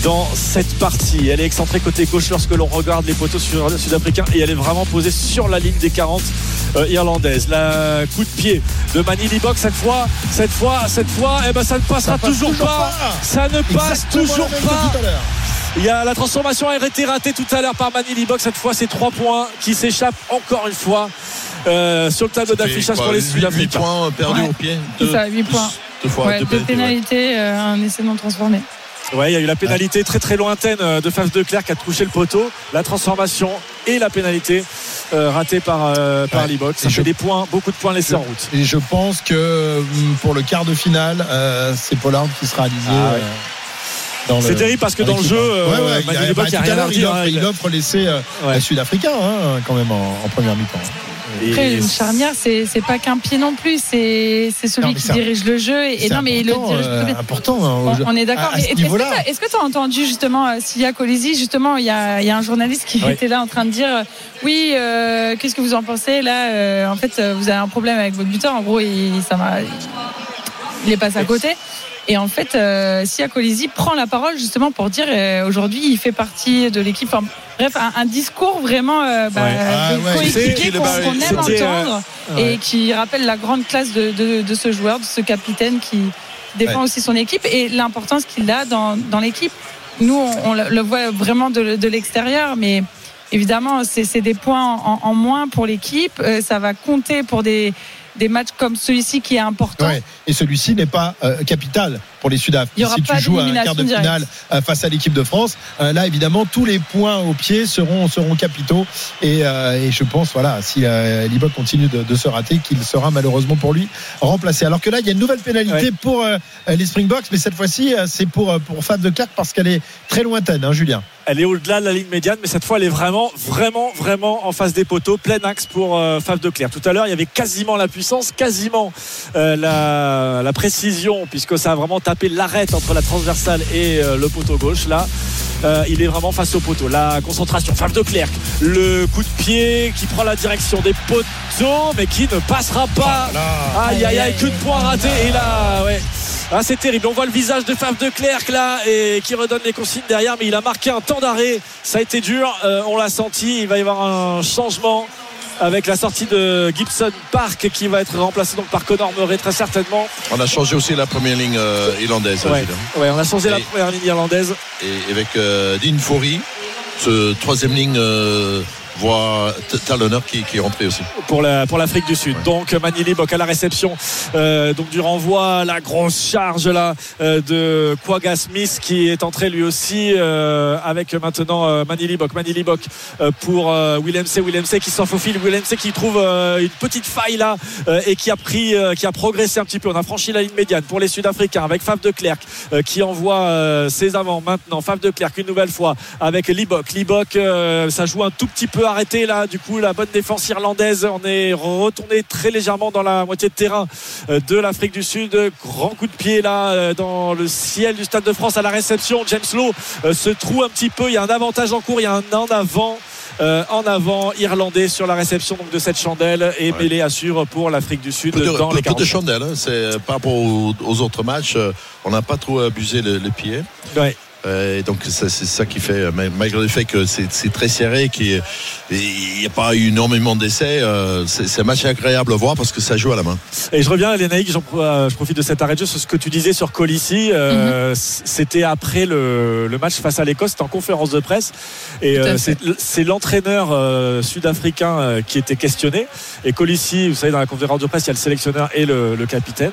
dans cette partie. Elle est excentrée côté gauche lorsque l'on regarde les poteaux sur- sud-africains et elle est vraiment posée sur la ligne des 40 euh, irlandaises. La coup de pied de Mani Libok cette fois, cette fois, cette fois, eh ben ça ne passera Ça passe toujours, toujours pas. pas. Ça ne passe Exactement toujours pas. Il y a la transformation a été ratée tout à l'heure par Mani Libok. Cette fois, c'est 3 points qui s'échappent encore une fois euh, sur le tableau d'affichage pour les Sud-Africains. points perdus Ouais. au pied. C'est ça, huit points. Deux fois, Ouais, deux deux pénalités, ouais. pénalités, euh, un essai non transformé. Ouais, il y a eu la pénalité très très lointaine euh, de Faf de Clerc qui a touché le poteau, la transformation et la pénalité euh, ratée par, euh, par Ouais. Libok. Ça Et fait je- des points, beaucoup de points laissés en route. Et je pense que hum, pour le quart de finale, euh, c'est Pollard qui sera aligné. Ah ouais. C'est le- terrible parce que dans le jeu, hein. Ouais, ouais, Manu il a- bah, il a à rien à l'heure, il dire, offre- hein, il offre euh, Ouais. sud-africain hein, quand même en, en première mi-temps. Après, une charnière, c'est c'est pas qu'un pied non plus, c'est c'est celui Non, qui dirige le jeu. Et, non, mais il le important, dirige euh, important hein, On, on est d'accord. À- à Mais ce est-ce que Est-ce tu as entendu justement euh, Sia Colisi Justement, il y y a un journaliste qui Oui. était là en train de dire euh, Oui, euh, qu'est-ce que vous en pensez Là, euh, en fait, vous avez un problème avec votre buteur. En gros, il, ça m'a- il est passé à côté. Et en fait, euh, Sia Colisi prend la parole justement pour dire euh, aujourd'hui, il fait partie de l'équipe. Enfin, bref, un, un discours vraiment euh, bah, Ouais. Ah qu'on qu'on aime euh, entendre ouais. et qui rappelle la grande classe de, de- de ce joueur, de ce capitaine qui défend Ouais. aussi son équipe et l'importance qu'il a dans, dans l'équipe. Nous, on, on le voit vraiment de, de l'extérieur, mais évidemment, c'est c'est des points en, en moins pour l'équipe. Euh, ça va compter pour des, des matchs comme celui-ci qui est important. Ouais. Et celui-ci n'est pas euh, capital pour les aura Si tu joues à un quart de finale euh, face à l'équipe de France, euh, là évidemment tous les points au pied seront seront capitaux. Et, euh, et je pense voilà si euh, Libok continue de, de se rater, qu'il sera malheureusement pour lui remplacé. Alors que là il y a une nouvelle pénalité Ouais. pour euh, les Springboks, mais cette fois-ci euh, c'est pour euh, pour Fab de Clerc parce qu'elle est très lointaine, hein, Julien. Elle est au-delà de la ligne médiane, mais cette fois, elle est vraiment, vraiment, vraiment en face des poteaux, plein axe pour euh, de Clerc. Tout à l'heure, il y avait quasiment la puissance, quasiment euh, la, la précision, puisque ça a vraiment tapé l'arête entre la transversale et euh, le poteau gauche. Là, euh, il est vraiment face au poteau. La concentration, Faf de Clerc, le coup de pied qui prend la direction des poteaux, mais qui ne passera pas. Aïe aïe aïe, coup de poing raté. Et là, ouais. Ah, c'est terrible. On voit le visage de Faf de Clerc là et qui redonne les consignes derrière, mais il a marqué un temps d'arrêt. Ça a été dur. Euh, on l'a senti. Il va y avoir un changement avec la sortie de Gibson Park qui va être remplacé donc par Connor Murray très certainement. On a changé aussi la première ligne euh, irlandaise. Ouais, Julien. ouais, on a changé la première ligne irlandaise. Et avec euh, Dean Foury, ce troisième ligne euh, voit T- Talonner qui, qui est rentré aussi. pour la pour l'Afrique du Sud. Donc Manili Bok à la réception euh, donc du renvoi, la grosse charge là euh, de Quagga Smith qui est entré lui aussi euh, avec maintenant Manili Bok, Manili euh, pour Willem C, Willem C qui s'en faufile, Willem C qui trouve une petite faille là et qui a pris qui a progressé un petit peu. On a franchi la ligne médiane pour les Sud-Africains avec Faf de Klerk euh, qui envoie ses avants maintenant. Faf de Klerk une nouvelle fois avec Libok. Libok ça joue un tout petit peu peu arrêté là. Du coup, la bonne défense irlandaise. On est retourné très légèrement dans la moitié de terrain euh, de l'Afrique du Sud. Grand coup de pied là euh, dans le ciel du Stade de France à la réception. James Lowe euh, se trouve un petit peu. Il y a un avantage en cours. Il y a un en avant. euh, en avant irlandais sur la réception donc, de cette chandelle et Ouais. mêlé assure pour l'Afrique du Sud Peu de, dans peu- les peu de 40. chandelle, hein. c'est par rapport aux, aux autres matchs, euh, on n'a pas trop abusé le, le pied. Ouais. Euh, et donc ça, c'est ça qui fait, euh, ma- malgré le fait que c'est très serré, qu'il n'y a pas eu énormément d'essais, euh, c'est un match agréable à voir parce que ça joue à la main. Et je reviens, Lénaïque, j'en pro- euh, je profite de cet arrêt de jeu sur ce que tu disais sur Colissi. euh, Mhm. C'était après le, le match face à l'Écosse, c'était en conférence de presse. Et à euh, c'est l'entraîneur euh, sud-africain euh, qui était questionné. Et Colissi, vous savez, dans la conférence de presse, il y a le sélectionneur et le, le capitaine.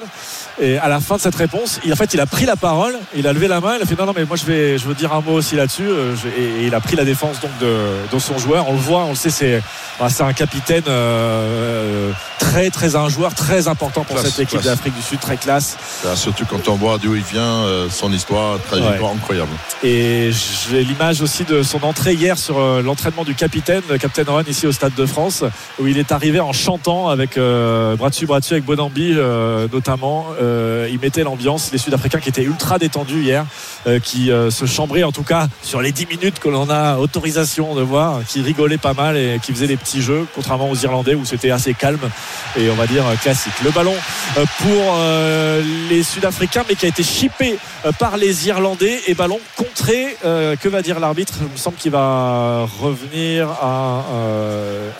Et à la fin de cette réponse, il, en fait, il a pris la parole, il a levé la main, il a fait non, non, mais moi je vais, je veux dire un mot aussi là-dessus. euh, Et, et il a pris la défense donc de, de son joueur. On le voit, on le sait, c'est bah, un capitaine euh, très, très un joueur très important pour Classe, cette équipe d'Afrique du Sud, très classe. Euh, Surtout quand on voit d'où il vient, euh, son histoire, trajectoire incroyable. Et j'ai l'image aussi de son entrée hier sur euh, l'entraînement du capitaine, le capitaine Owen ici au Stade de France, où il est arrivé en chantant avec euh, bras dessus, bras dessus avec Bonambi euh, notamment. Euh, il mettait l'ambiance, les Sud-Africains qui étaient ultra détendus hier, euh, qui euh, se chambraient en tout cas sur les 10 minutes que l'on a autorisation de voir, qui rigolaient pas mal et qui faisaient des petits jeux, contrairement aux Irlandais où c'était assez calme et on va dire classique. Le ballon euh, pour euh, les Sud-Africains, mais qui a été chippé euh, par les Irlandais et ballon contré. Que va dire l'arbitre? Il me semble qu'il va revenir à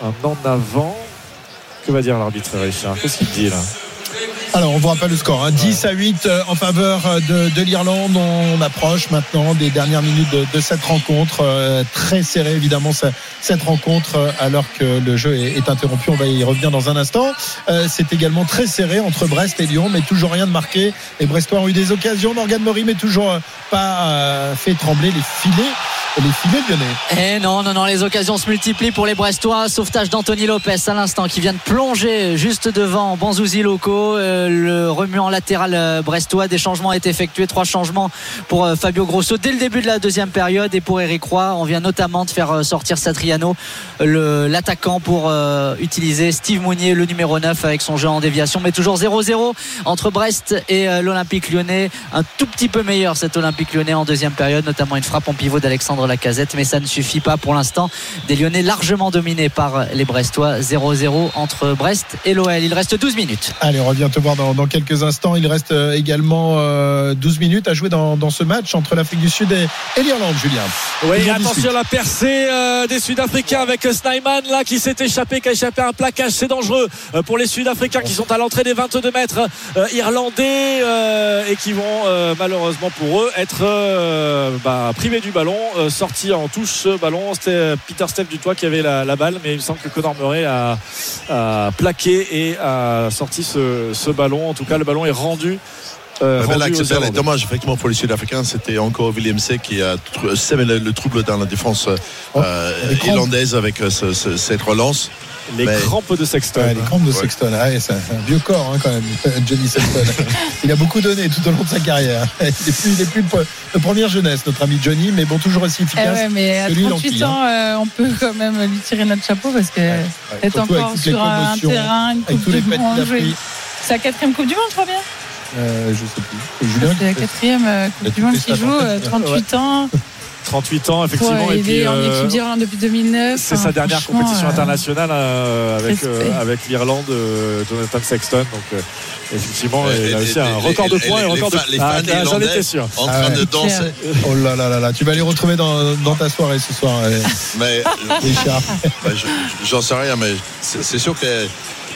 un en avant. Que va dire l'arbitre Richard? Qu'est-ce qu'il dit là? Alors, on vous rappelle le score. hein. 10 à 8 euh, en faveur euh, de, de l'Irlande. On approche maintenant des dernières minutes de, de cette rencontre. Euh, très serré, évidemment, ce- cette rencontre, alors que le jeu est, est interrompu. On va y revenir dans un instant. Euh, C'est également très serré entre Brest et Lyon, mais toujours rien de marqué. Les Brestois ont eu des occasions. Morgan Mori, mais toujours pas euh, fait trembler les filets, les filets lyonnais. Et non, non, non, les occasions se multiplient pour les Brestois. Sauvetage d'Anthony Lopez à l'instant qui vient de plonger juste devant Banzouzi Loco. Euh, le remuant latéral euh, brestois. Des changements ont été effectués. Trois changements pour euh, Fabio Grosso dès le début de la deuxième période. Et pour Eric Roy, on vient notamment de faire sortir Satriano, l'attaquant, pour utiliser Steve Mounier, le numéro 9, avec son jeu en déviation. Mais toujours 0-0 entre Brest et l'Olympique lyonnais. Un tout petit peu meilleur cet Olympique lyonnais en deuxième période, notamment une frappe en pivot d'Alexandre Lacazette. Mais ça ne suffit pas pour l'instant. Des Lyonnais largement dominés par les Brestois. 0-0 entre Brest et l'OL. Il reste 12 minutes. Allez, on revient te voir dans, dans quelques instants. Il reste euh, également euh, 12 minutes à jouer dans, dans ce match entre l'Afrique du Sud et, et l'Irlande, Julien. Oui, attention 18. à la percée euh, des Sud-Africains avec Snyman là qui s'est échappé, qui a échappé à un plaquage. C'est dangereux euh, pour les Sud-Africains qui sont à l'entrée des 22 mètres euh, irlandais euh, et qui vont euh, malheureusement pour eux être euh, bah, privés du ballon, euh, sortis en touche ce ballon. C'était Peter Steph du toit qui avait la, la balle, mais il me semble que Conor Murray a, a plaqué et a sorti ce, ce ballon. En tout cas, le ballon est rendu. euh, là, Irlandais. dommage effectivement pour les Sud-Africains. C'était encore William C qui a sémé le, le trouble dans la défense euh, les crampes. irlandaise avec euh, ce- ce- cette relance. Les Mais- crampes de Sexton. Ouais, les crampes de Ouais. Sexton, Ah ouais, c'est un vieux corps hein, quand même, Johnny Sexton. il a beaucoup donné tout au long de sa carrière. Il n'est plus, il est plus de, de première jeunesse, notre ami Johnny, mais bon, toujours aussi Eh efficace. ouais, mais à que lui, 38 l'Anquille, ans, euh, on peut quand même lui tirer notre chapeau parce que Ouais, avec encore sur un terrain, une avec Coupe tous les du pets Monde. C'est la quatrième Coupe du Monde, je crois bien. Euh, je sais plus. C'est Julien C'est la qui quatrième euh, Coupe du tout Monde ça, joue, par euh, contre. 38 ans. 38 ans, effectivement. Ouais, et il puis, est en euh, équipe d'Irlande depuis 2009. C'est sa dernière franchement, compétition euh, internationale euh, avec, euh, avec l'Irlande, euh, Jonathan Sexton. Donc, euh, effectivement, Et- il a aussi et- un record de points et et un les record de les Ah, fans ah, J'en irlandais. étais sûr. En Ah train ouais. de danser. Oh là là là là, tu vas les retrouver dans, dans ta soirée ce soir, euh, Mais Richard. bah, je- je- j'en sais rien, mais c'est c'est sûr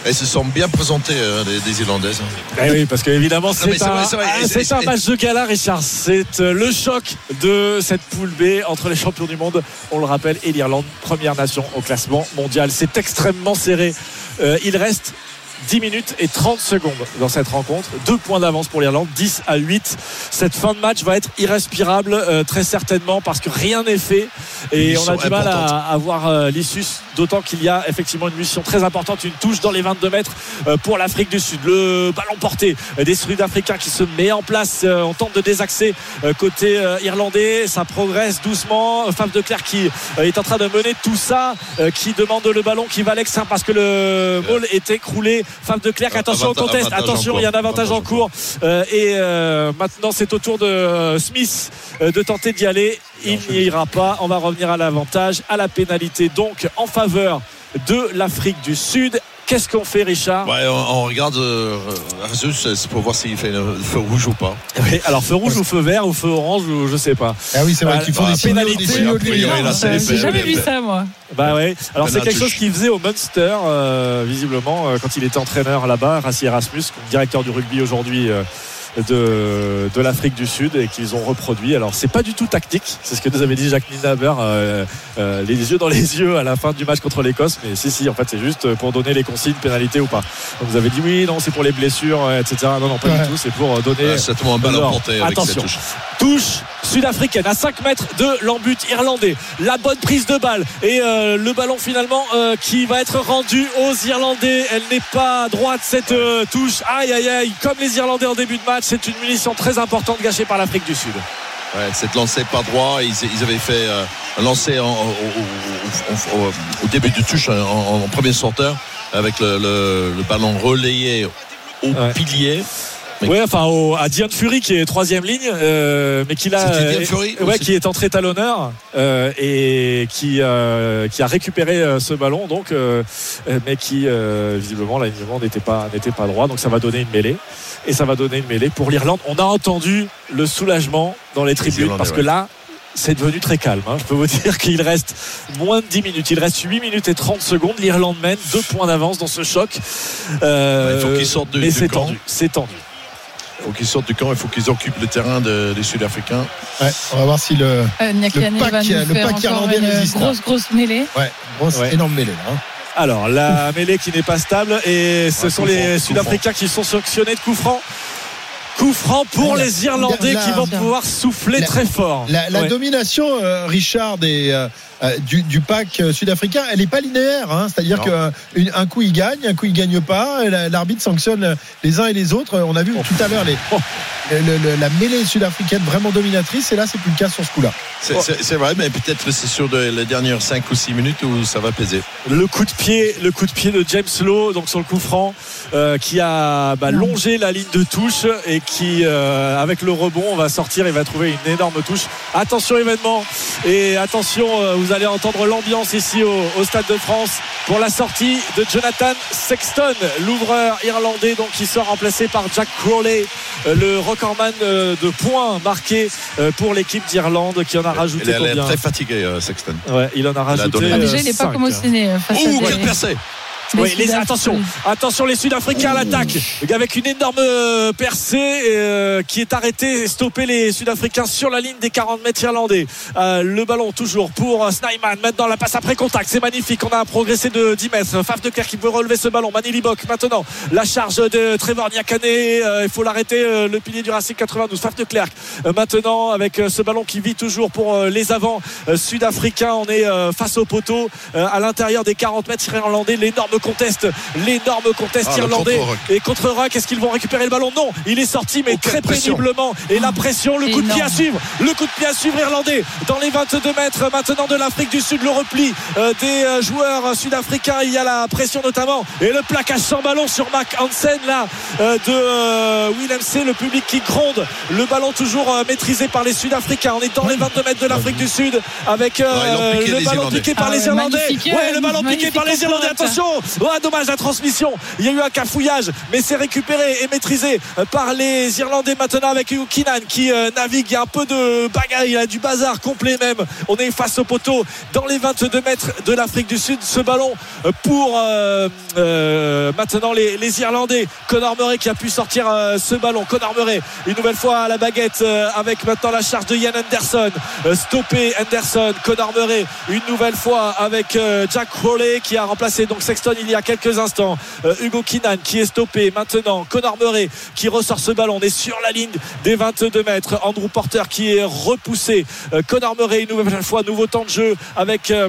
qu'elles se sont bien présentées, euh, les, les Irlandaises. Eh oui, parce qu'évidemment, c'est un, ah, c'est un match de gala, Richard. C'est euh, le choc de cette poule B entre les champions du monde, on le rappelle, et l'Irlande, première nation au classement mondial. C'est extrêmement serré. Euh, il reste 10 minutes et 30 secondes dans cette rencontre. Deux points d'avance pour l'Irlande, 10 à 8. Cette fin de match va être irrespirable, euh, très certainement, parce que rien n'est fait. Et on a du mal à, à voir euh, l'issue, d'autant qu'il y a effectivement une mission très importante, une touche dans les 22 mètres euh, pour l'Afrique du Sud. Le ballon porté des Sud-Africains qui se met en place. Euh, On tente de désaxer euh, côté euh, irlandais. Ça progresse doucement. Fave de Clerc qui est en train de mener tout ça, euh, qui demande le ballon, qui va à l'extérieur parce que le ball est écroulé. Fave de Clerc, attention au Avantage- contest. avantage en Attention, il y a un avantage en cours. Euh, et euh, maintenant, c'est au tour de euh, Smith de tenter d'y aller. Il n'y ira pas. On va revenir à l'avantage, à la pénalité, donc en faveur de l'Afrique du Sud. Qu'est-ce qu'on fait, Richard Ouais, on, on regarde euh, c'est pour voir s'il fait le feu rouge ou pas. Oui, Alors, feu rouge ou feu vert ou feu orange ou je sais pas. Ah oui, c'est vrai qu'ils font bah, des pénalité, des Euh, les J'ai jamais vu ça, moi. Bah ouais. Alors c'est quelque chose qu'il faisait au Munster, euh, visiblement, euh, quand il était entraîneur là-bas, Rassi Erasmus, directeur du rugby aujourd'hui. euh, de, de l'Afrique du Sud et qu'ils ont reproduit. Alors c'est pas du tout tactique, c'est ce que nous avait dit Jacques Nienaber, euh, euh, les yeux dans les yeux à la fin du match contre l'Écosse. Mais si si, en fait c'est juste pour donner les consignes, pénalité ou pas. Donc vous avez dit oui, non c'est pour les blessures, euh, etc. Non non pas Ouais. du tout, c'est pour euh, donner. Ouais, un ballon Alors, porté avec attention. cette touche. Touche sud-africaine à 5 mètres de l'embut irlandais. La bonne prise de balle et euh, le ballon finalement euh, qui va être rendu aux Irlandais. Elle n'est pas droite cette euh, touche. Aïe aïe aïe. Comme les Irlandais en début de match, c'est une munition très importante gâchée par l'Afrique du Sud. Ouais, cette lancée pas droit, ils, ils avaient fait euh, lancer en- au, début de touche en, premier sorteur avec le, le- le ballon relayé au Ouais. pilier. Oui, enfin au- à Diane Fury qui est troisième ligne, euh, mais qui l'a, ouais, qui est entré talonneur euh, et qui euh, qui a récupéré euh, ce ballon donc, euh, mais qui euh, visiblement l'alignement n'était pas n'était pas droit, donc ça va donner une mêlée et ça va donner une mêlée pour l'Irlande. On a entendu le soulagement dans les tribunes parce que là. C'est devenu très calme. hein. Je peux vous dire qu'il reste moins de 10 minutes. Il reste 8 minutes et 30 secondes. L'Irlande mène deux points d'avance dans ce choc. Euh, Il faut qu'ils sortent du- mais c'est tendu. C'est tendu. Il faut qu'ils sortent du camp, il faut qu'ils occupent le terrain de- des Sud-Africains. Ouais, on va voir si le. Euh, Le pack- le pack irlandais une résiste, grosse, grosse mêlée. Ouais, grosse, Ouais. énorme mêlée. là, hein. Alors, la mêlée qui n'est pas stable et ce Ouais, sont les Sud-Africains qui sont sanctionnés de coup franc. Coup franc pour La- les Irlandais la- qui vont la- pouvoir souffler la- très fort. La, la Ouais. domination, euh, Richard, des, euh, euh, du, du pack sud-africain, elle n'est pas linéaire. hein. C'est-à-dire qu'un coup il gagne, un coup il gagne pas. L'arbitre sanctionne les uns et les autres. On a vu tout à l'heure les, Oh. le- le- la mêlée sud-africaine vraiment dominatrice. Et là, c'est plus le cas sur ce coup-là. C'est vrai, mais peut-être c'est sur de- les dernières 5 ou 6 minutes où ça va peser. Le coup de pied, le coup de pied de James Lowe, donc sur le coup franc, euh, qui a bah, longé la ligne de touche et qui, euh, avec le rebond, on va sortir et va trouver une énorme touche. Attention événement et attention, euh, vous allez entendre l'ambiance ici au, au Stade de France pour la sortie de Jonathan Sexton, l'ouvreur irlandais, donc qui sort remplacé par Jack Crowley, euh, le recordman euh, de points marqués euh, pour l'équipe d'Irlande, qui en a rajouté Il combien très fatigué, euh, Sexton. Ouais, il en a rajouté. donné. Ah, déjà, euh, il n'est pas cinq. commotionné euh, face Ouh, à quel Oui, les, attention, attention les Sud-Africains à l'attaque avec une énorme euh, percée euh, qui est arrêtée et stopper les Sud-Africains sur la ligne des 40 mètres irlandais. Euh, le ballon toujours pour Snyman. Maintenant la passe après contact, c'est magnifique. On a progressé de 10 mètres. Faf de Clerc qui peut relever ce ballon. Manili Bock maintenant la charge de Trevor Niakane. Euh, il faut l'arrêter euh, le pilier du Racing 92. Faf de Clerc euh, maintenant avec ce ballon qui vit toujours pour les avants euh, sud-africains. On est euh, face au poteau euh, à l'intérieur des 40 mètres irlandais. L'énorme conteste, l'énorme conteste Ah, irlandais. Et contre Rock, est-ce qu'ils vont récupérer le ballon? Non, il est sorti, mais très pression. péniblement. Et la pression, le coup de pied à suivre, le coup de pied à suivre irlandais dans les 22 mètres maintenant de l'Afrique du Sud. Le repli euh, des euh, joueurs sud-africains. Il y a la pression notamment et le plaquage sans ballon sur Mac Hansen là euh, de euh, Willem C. Le public qui gronde. Le ballon toujours euh, maîtrisé par les Sud-Africains. On est dans les 22 mètres de l'Afrique du Sud avec euh, Ouais, le ballon piqué par Ah les Irlandais. Ouais, le euh, ballon piqué par les Irlandais. Attention. Dommage la transmission. Il y a eu un cafouillage, mais c'est récupéré et maîtrisé par les Irlandais maintenant avec Keenan qui euh, navigue. Il y a un peu de bagarre, il y a du bazar complet même. On est face au poteau dans les 22 mètres de l'Afrique du Sud. Ce ballon euh, pour euh, maintenant les, les Irlandais. Conor Murray qui a pu sortir ce ballon. Conor Murray une nouvelle fois à la baguette avec maintenant la charge de Ian Anderson. Stoppé Anderson. Conor Murray une nouvelle fois avec Jack Crowley qui a remplacé donc Sexton. Il y a quelques instants. Euh, Hugo Kinan qui est stoppé maintenant. Connor Murray qui ressort ce ballon. On est sur la ligne des 22 mètres. Andrew Porter qui est repoussé. Euh, Connor Murray, une nouvelle fois, nouveau temps de jeu avec. euh,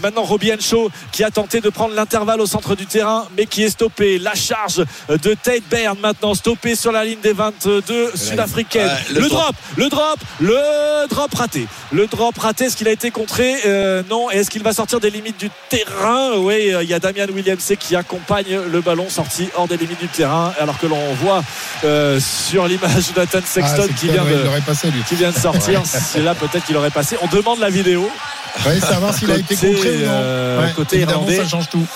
maintenant Robbie Henshaw qui a tenté de prendre l'intervalle au centre du terrain mais qui est stoppé. La charge de Tate Baird maintenant stoppé sur la ligne des 22 sud-africaines Ouais, le, le drop. le drop le drop raté. Le drop raté est-ce qu'il a été contré? Euh, non. Et est-ce qu'il va sortir des limites du terrain? Oui euh, il y a Damian Williams qui accompagne le ballon sorti hors des limites du terrain alors que l'on voit euh, sur l'image Nathan Ah, Sexton qui vient de il aurait passé lui. qui vient de sortir. C'est là peut-être qu'il aurait passé. On demande la vidéo. Ouais, savoir s'il a été Côté, contré ou non. euh, Ouais, côté évidemment, irlandais. ça change tout.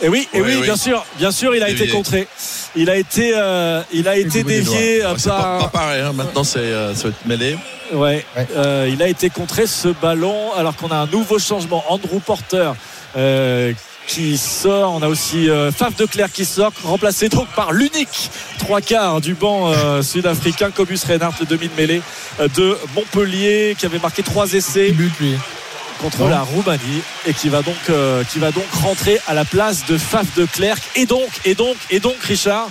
Et oui, et Oui, oui, oui. bien sûr, bien sûr, il a été contré. Il a été, euh, il a été dévié euh, C'est pas, pas par. pareil, hein. maintenant c'est euh, ça va être mêlé. Ouais, Ouais. euh, il a été contré ce ballon alors qu'on a un nouveau changement. Andrew Porter. euh, qui sort, on a aussi euh, Faf de Clerc qui sort, remplacé donc par l'unique trois quarts du banc euh, sud-africain, Cobus Reinhardt, le demi de mêlée euh, de Montpellier, qui avait marqué trois essais Il but lui. Contre Non. la Roumanie et qui va donc euh, qui va donc rentrer à la place de Faf de Clerc et donc et donc et donc Richard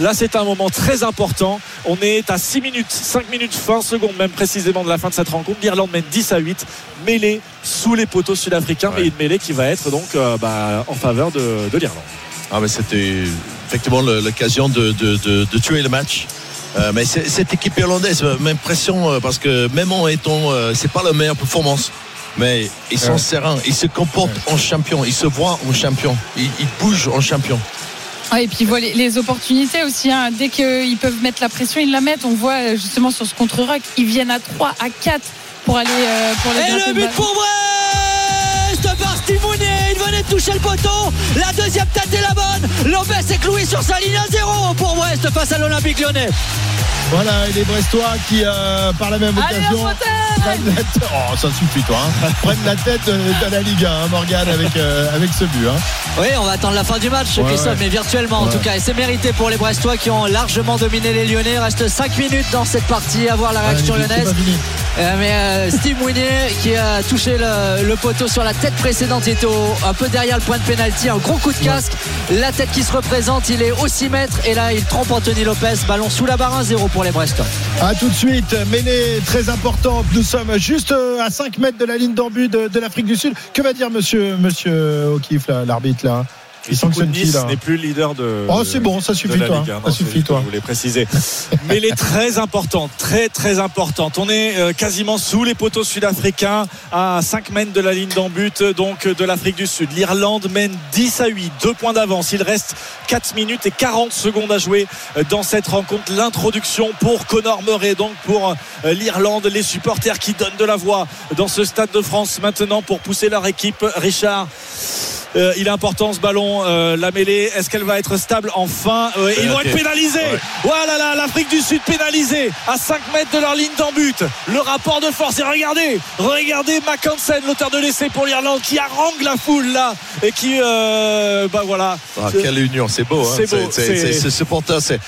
Là, c'est un moment très important. On est à 6 minutes, 5 minutes 20 secondes même précisément de la fin de cette rencontre. L'Irlande mène 10 à 8, mêlée sous les poteaux sud-africains, mais Ouais. une mêlée qui va être donc euh, bah, en faveur de, de l'Irlande. Ah, mais c'était effectivement l'occasion de, de- de- de tuer le match. Euh, mais cette équipe irlandaise m'impressionne parce que même en étant, euh, c'est pas la meilleure performance, mais ils sont Ouais. sereins, ils se comportent en champion, ils se voient en champion, ils, ils bougent en champion. Ah, et puis voilà les, les opportunités aussi. hein. Dès qu'ils peuvent mettre la pression, ils la mettent. On voit euh, justement sur ce contre-rock, ils viennent à 3, à 4 pour aller euh, pour les Et le but pour Brest par Steve Mounier. Il venait de toucher le poteau. La deuxième tête est la bonne. Lopez est cloué sur sa ligne à zéro pour Brest face à l'Olympique lyonnais. Voilà, et les Brestois qui, euh, par la même Allez, occasion, prennent la tête. Oh, ça suffit, toi. Hein. prennent la tête de la Ligue 1, hein, Morgane, avec, euh, avec ce but. Hein. Oui, on va attendre la fin du match, Ouais, Christophe, ouais. mais virtuellement en tout cas. Et c'est mérité pour les Brestois qui ont largement dominé les Lyonnais. Il reste 5 minutes dans cette partie à voir la réaction lyonnaise. Euh, mais euh, Steve Mounier qui a touché le, le poteau sur la tête précédente, il était au- un peu derrière le point de pénalty, un gros coup de casque. La tête qui se représente, il est au 6 mètres et là il trompe Anthony Lopez. Ballon sous la barre 1-0 les Brestois. À tout de suite, mêlée très importante. Nous sommes juste euh, à 5 mètres de la ligne d'embut de, l'Afrique du Sud. Que va dire monsieur, monsieur O'Keefe, l'arbitre là? Nice là n'est plus leader de. Oh, c'est bon, ça suffit, toi. Hein. Ça suffit, toi. Je voulais préciser. Mais elle est très importante, très très importante. On est euh, quasiment sous les poteaux sud-africains, à 5 mètres de la ligne d'embut donc de l'Afrique du Sud. L'Irlande mène 10 à 8, deux points d'avance. Il reste 4 minutes et 40 secondes à jouer euh, dans cette rencontre. L'introduction pour Connor Murray, donc pour euh, l'Irlande, les supporters qui donnent de la voix dans ce stade de France maintenant pour pousser leur équipe. Richard. Euh, il est important ce ballon, euh, la mêlée. Est-ce qu'elle va être stable enfin Euh, Ils vont être pénalisés. Ouais. Voilà là, l'Afrique du Sud pénalisée à 5 mètres de leur ligne d'en but. Le rapport de force. Et regardez, regardez Mackensen, l'auteur de l'essai pour l'Irlande, qui harangue la foule là et qui, euh, bah voilà. Ah, quelle union, c'est beau. Hein. C'est beau, C'est- supporter, c'est-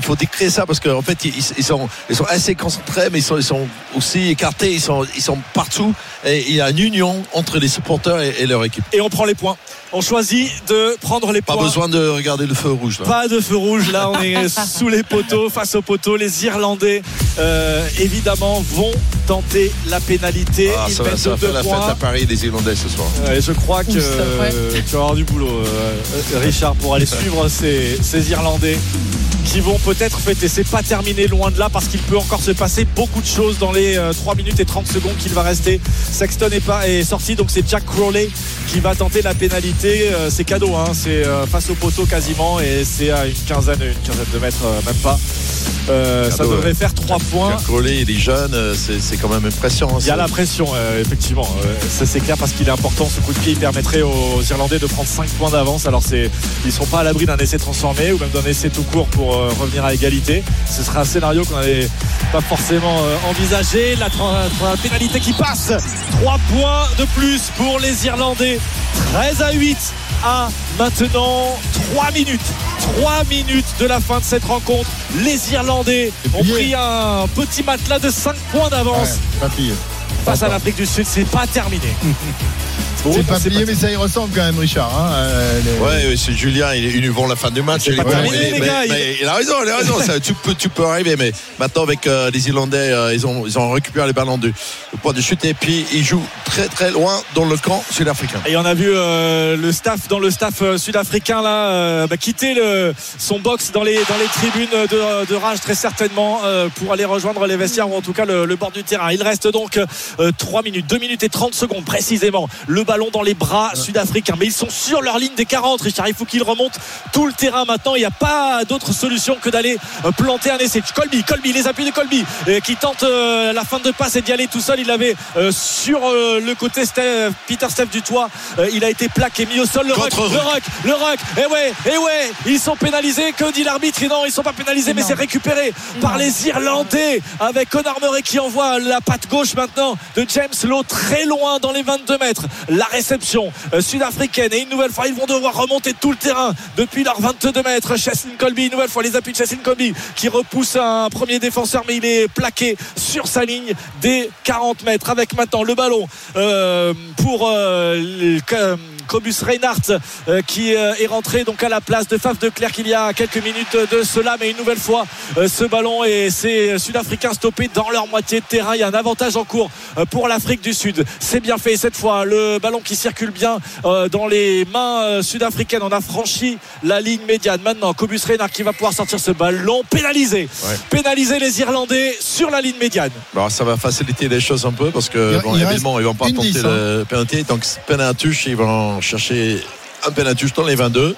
faut décrire ça parce qu'en fait, ils, ils sont, ils sont assez concentrés, mais ils sont, ils sont aussi écartés. Ils sont, ils sont partout. Et il y a une union entre les supporters et, et leur équipe. Et on prend les points. On choisit de prendre les Pas points. besoin de regarder le feu rouge. Là. Pas de feu rouge, là on est sous les poteaux, face aux poteaux. Les Irlandais, euh, évidemment, vont tenter la pénalité. Ah, ça va, ça faire la fête à Paris des Irlandais ce soir. Je crois que euh, tu vas avoir du boulot, euh, Richard, pour aller suivre ces, ces Irlandais qui vont peut-être fêter. C'est pas terminé loin de là parce qu'il peut encore se passer beaucoup de choses dans les euh, 3 minutes et 30 secondes qu'il va rester. Sexton est, pas, est sorti, donc c'est Jack Crowley qui va tenter la pénalité. Euh, c'est cadeau, hein, c'est euh, face au poteau quasiment et c'est à une quinzaine, une quinzaine de mètres, euh, même pas. Euh, ça devrait ouais. faire 3 points. Jack Crowley, il est jeune, euh, c'est quand même impressionnant. Il y a la pression, euh, effectivement. Euh, ça c'est clair parce qu'il est important. Ce coup de pied, il permettrait aux Irlandais de prendre 5 points d'avance. Alors c'est, ils sont pas à l'abri d'un essai transformé ou même d'un essai tout court pour euh, revenir à égalité. Ce sera un scénario qu'on n'avait pas forcément envisagé. La, la pénalité qui passe. 3 points de plus pour les Irlandais. 13 à 8 à maintenant 3 minutes. 3 minutes de la fin de cette rencontre. Les Irlandais ont pris un petit matelas de 5 points d'avance Ouais. Face à l'Afrique du Sud, c'est pas terminé. C'est pas plié, mais ça y ressemble quand même, Richard. hein, euh, les- Ouais, ouais, c'est Julien, ils, ils nous vont la fin du match. C'est pas Et- terminé, mais- les mais- gars, mais il a raison, il a raison. ça, tu, peux, tu peux arriver, mais maintenant avec euh, les Irlandais, euh, ils, ont, ils ont récupéré les ballons du le point de chute et puis ils jouent très très loin dans le camp sud-africain. Et on a vu euh, le staff dans le staff sud-africain là euh, bah, quitter le, son box dans les dans les tribunes de, de rage très certainement euh, pour aller rejoindre les vestiaires ou en tout cas le, le bord du terrain. Il reste donc euh, 3 minutes, 2 minutes et 30 secondes précisément. Le ballon dans les bras sud-africains, mais ils sont sur leur ligne des 40. Richard, il faut qu'ils remontent tout le terrain maintenant. Il n'y a pas d'autre solution que d'aller euh, planter un essai. Colby, Colby, les appuis de Colby euh, qui tente euh, la fin de passe et d'y aller tout seul. Il avait euh, sur euh, le côté Steph- Peter Steph du toit. Euh, il a été plaqué, mis au sol. Le rock, Contre le rock, le rock. Et ouais, et ouais, ils sont pénalisés. Que dit l'arbitre? Non, ils sont pas pénalisés, mais c'est récupéré par les Irlandais avec Conor Murray qui envoie la patte gauche maintenant de James Lowe très loin dans les 22 mètres. La réception euh, sud-africaine et une nouvelle fois ils vont devoir remonter tout le terrain depuis leurs 22 mètres. Cheslin Colby, une nouvelle fois les appuis de Cheslin Colby qui repousse un premier défenseur mais il est plaqué sur sa ligne des 40 mètres avec maintenant le ballon euh, pour euh, Cobus Reinhardt euh, qui euh, est rentré donc à la place de Faf de Clerc il y a quelques minutes de cela. Mais une nouvelle fois euh, ce ballon et ces Sud-Africains stoppés dans leur moitié de terrain. Il y a un avantage en cours pour l'Afrique du Sud. C'est bien fait cette fois. Le ballon qui circule bien euh, dans les mains euh, sud-africaines. On a franchi la ligne médiane. Maintenant Cobus Reinhardt qui va pouvoir sortir ce ballon pénalisé. Ouais. pénaliser les Irlandais sur la ligne médiane. Alors ça va faciliter les choses un peu parce Il- que bon, il évidemment ils vont pas dix, le penalty. Donc penaltuche ils vont chercher un penaltuche dans les 22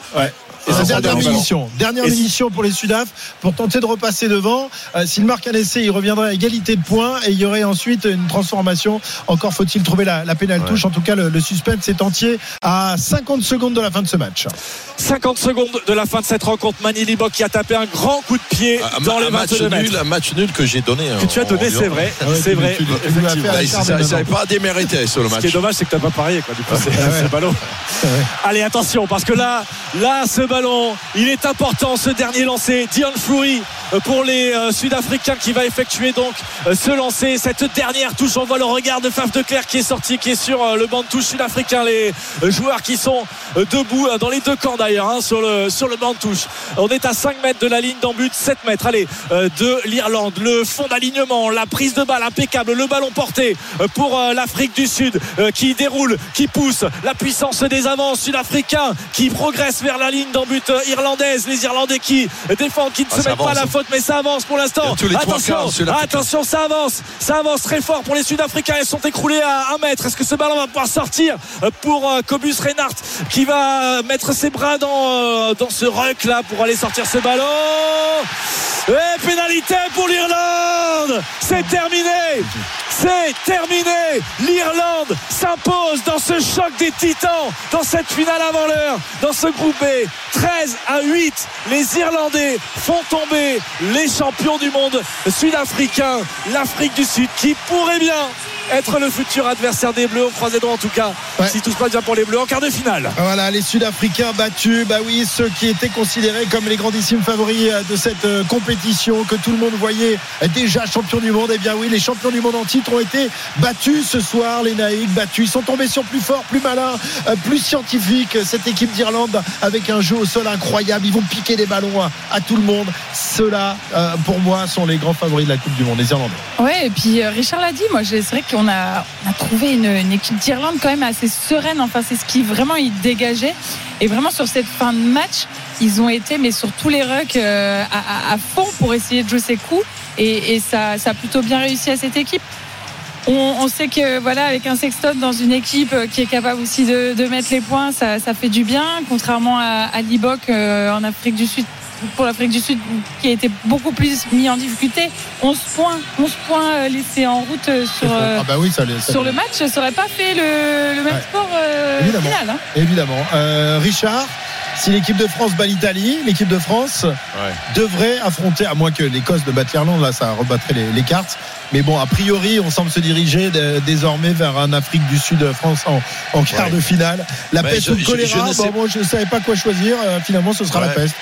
Et Ah, sa bon, dernière munition, dernière munition pour les Sudaf pour tenter de repasser devant. Euh, S'il marque un essai, il reviendrait à égalité de points et il y aurait ensuite une transformation. Encore faut-il trouver la, la pénale Ouais. touche. En tout cas, le, le suspense est entier à 50 secondes de la fin de ce match. 50 secondes de la fin de cette rencontre Manili Bok qui a tapé un grand coup de pied un, dans un les match 22 mètres nul un match nul que j'ai donné que tu as donné c'est vrai Ah ouais, c'est tu- vrai tu- tu- tu pas démérité sur le Ce match qui est dommage, c'est que t'as pas parié, quoi. Du coup, c'est Ah. Ouais. Allez, attention, parce que là, là, ce il est important, ce dernier lancé. Dion euh, pour les euh, Sud-Africains qui va effectuer donc euh, ce lancer. Cette dernière touche, on voit le regard de Faf de Clerc qui est sorti, qui est sur euh, le banc de touche sud-africain. Les joueurs qui sont debout dans les deux camps d'ailleurs, hein, sur le sur le banc de touche. On est à 5 mètres de la ligne d'en but, 7 mètres. Allez, de l'Irlande, le fond d'alignement, la prise de balle impeccable, le ballon porté pour l'Afrique du Sud qui déroule, qui pousse, la puissance des avances sud-africains qui progresse vers la ligne d'en but euh, irlandaise. Les Irlandais qui défendent, qui ne Ah, se mettent pas la hein. Faute, mais ça avance pour l'instant. Attention, quarts attention, ça avance, ça avance très fort pour les Sud-Africains. Ils sont écroulés à un mètre. Est-ce que ce ballon va pouvoir sortir euh, pour euh, Cobus Reinhardt qui va mettre ses bras dans, euh, dans ce ruck là pour aller sortir ce ballon? Et pénalité pour l'Irlande! C'est terminé! C'est terminé! L'Irlande s'impose dans ce choc des titans dans cette finale avant l'heure dans ce groupe B. 13 à 8 les Irlandais font tomber les champions du monde sud-africains l'Afrique du Sud qui pourrait bien être le futur adversaire des Bleus on croise les doigts en tout cas Ouais. si tout se passe bien pour les Bleus en quart de finale Voilà, les Sud-Africains battus, bah oui, ceux qui étaient considérés comme les grandissimes favoris euh, de cette euh, compétition, que tout le monde voyait déjà champions du monde. Eh bien oui, les champions du monde en titre ont été battus ce soir, les Naïcs battus. Ils sont tombés sur plus fort, plus malin, euh, plus scientifique. Cette équipe d'Irlande avec un jeu au sol incroyable. Ils vont piquer des ballons à, à tout le monde. Ceux-là, euh, pour moi, sont les grands favoris de la Coupe du Monde, les Irlandais. Ouais, et puis euh, Richard l'a dit, moi, j'ai- c'est vrai qu'on a, on a trouvé une, équipe d'Irlande quand même assez sereine. Enfin, c'est ce qui vraiment ils dégageaient. Et vraiment sur cette fin de match, ils ont été, mais sur tous les rucks, euh, à, fond pour essayer de jouer ses coups. Et, ça, ça a plutôt bien réussi à cette équipe. On, sait que voilà, avec un Sexton dans une équipe euh, qui est capable aussi de, mettre les points, ça, fait du bien. Contrairement à, à Libok euh, en Afrique du Sud, pour l'Afrique du Sud, qui a été beaucoup plus mis en difficulté. 11 points, 11 points euh, laissés en route euh, sur, euh, ah bah oui, ça, ça- sur le match, ça n'aurait pas fait le, le même Ouais. sport euh, Évidemment. final. hein. évidemment. Euh, Richard, si l'équipe de France bat l'Italie, l'équipe de France devrait affronter, à moins que l'Écosse ne batte l'Irlande, là ça rebattrait les, les cartes. Mais bon, a priori, on semble se diriger de- désormais vers un Afrique du Sud-France en, en quart Ouais. de finale. La Ouais, peste je- ou le je- choléra, je ne sais- bon, moi je ne savais pas quoi choisir. Euh, finalement, ce sera la peste.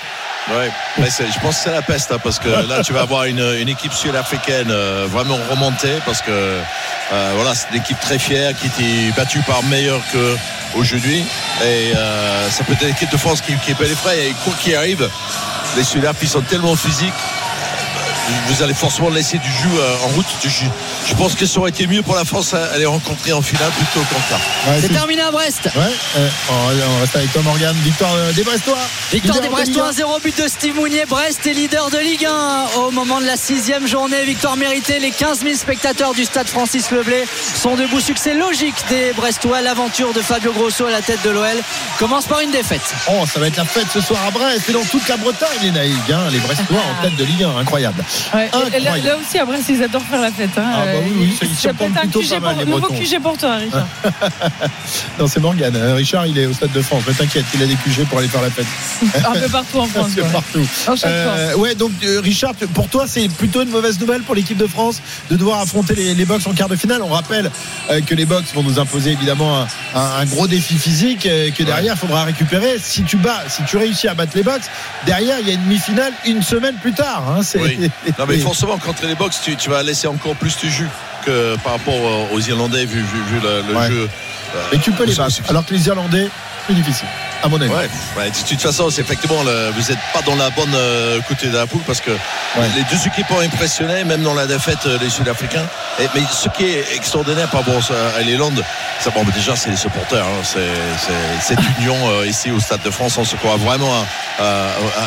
Ouais, je pense que c'est la peste hein, parce que là tu vas avoir une, équipe sud-africaine euh, vraiment remontée parce que euh, voilà c'est une équipe très fière qui était battue par meilleur que aujourd'hui. Et euh, ça peut être l'équipe de France qui, qui est les frais et quoi qu'il arrive les sud ils sont tellement physiques vous allez forcément laisser du jeu euh, en route je, pense que ça aurait été mieux pour la France à les rencontrer en finale plutôt qu'en quart Ouais, C'est terminé à Brest. Ouais, euh, on, reste avec toi Morgan. Victoire euh, des Brestois. Victoire Leader des de Brestois, Ligue 0 but de Steve Mounier. Brest est leader de Ligue 1 au moment de la sixième journée. Victoire méritée. Les 15 000 spectateurs du stade Francis Leblé sont debout. Succès logique des Brestois. L'aventure de Fabio Grosso à la tête de l'OL commence par une défaite. 1. Oh, ça va être la fête ce soir à Brest et dans toute la Bretagne, les Naïgs. hein, les Brestois en tête de Ligue 1. Incroyable. Ouais, et là, aussi, à Brest, ils adorent faire la fête. hein. Ah bah oui, oui, ça, ils s'y ça peut être un plutôt QG pas mal, pour, les nouveau. QG pour toi, Richard. Non, c'est Morgan. Euh, Richard, il est au Stade de France. Mais t'inquiète, il a des QG pour aller faire la fête. un peu partout en France. C'est ouais. partout. En chaque Euh, ouais, donc euh, Richard, pour toi, c'est plutôt une mauvaise nouvelle pour l'équipe de France de devoir affronter les, les Box en quart de finale? On rappelle euh, que les Box vont nous imposer évidemment un, un- un gros défi physique euh, que derrière il faudra récupérer. Si tu bats, si tu réussis à battre les Box, derrière il y a une demi-finale une semaine plus tard. hein. C'est- Oui. Non mais forcément contre les box tu, tu vas laisser encore plus de jus que par rapport aux Irlandais vu, vu, vu le, le Ouais. jeu. euh, Et tu peux les c'est- battre. Alors que les Irlandais, plus difficile, à mon avis. Ouais, ouais, de toute façon, c'est effectivement, le- vous n'êtes pas dans la bonne euh, côté de la poule parce que les deux équipes ont impressionné, même dans la défaite, euh, les Sud-Africains. Mais ce qui est extraordinaire par rapport à l'Irlande, ça, bon, déjà, c'est les supporters. hein. C'est cette union euh, ici au Stade de France, on se croit vraiment à, à-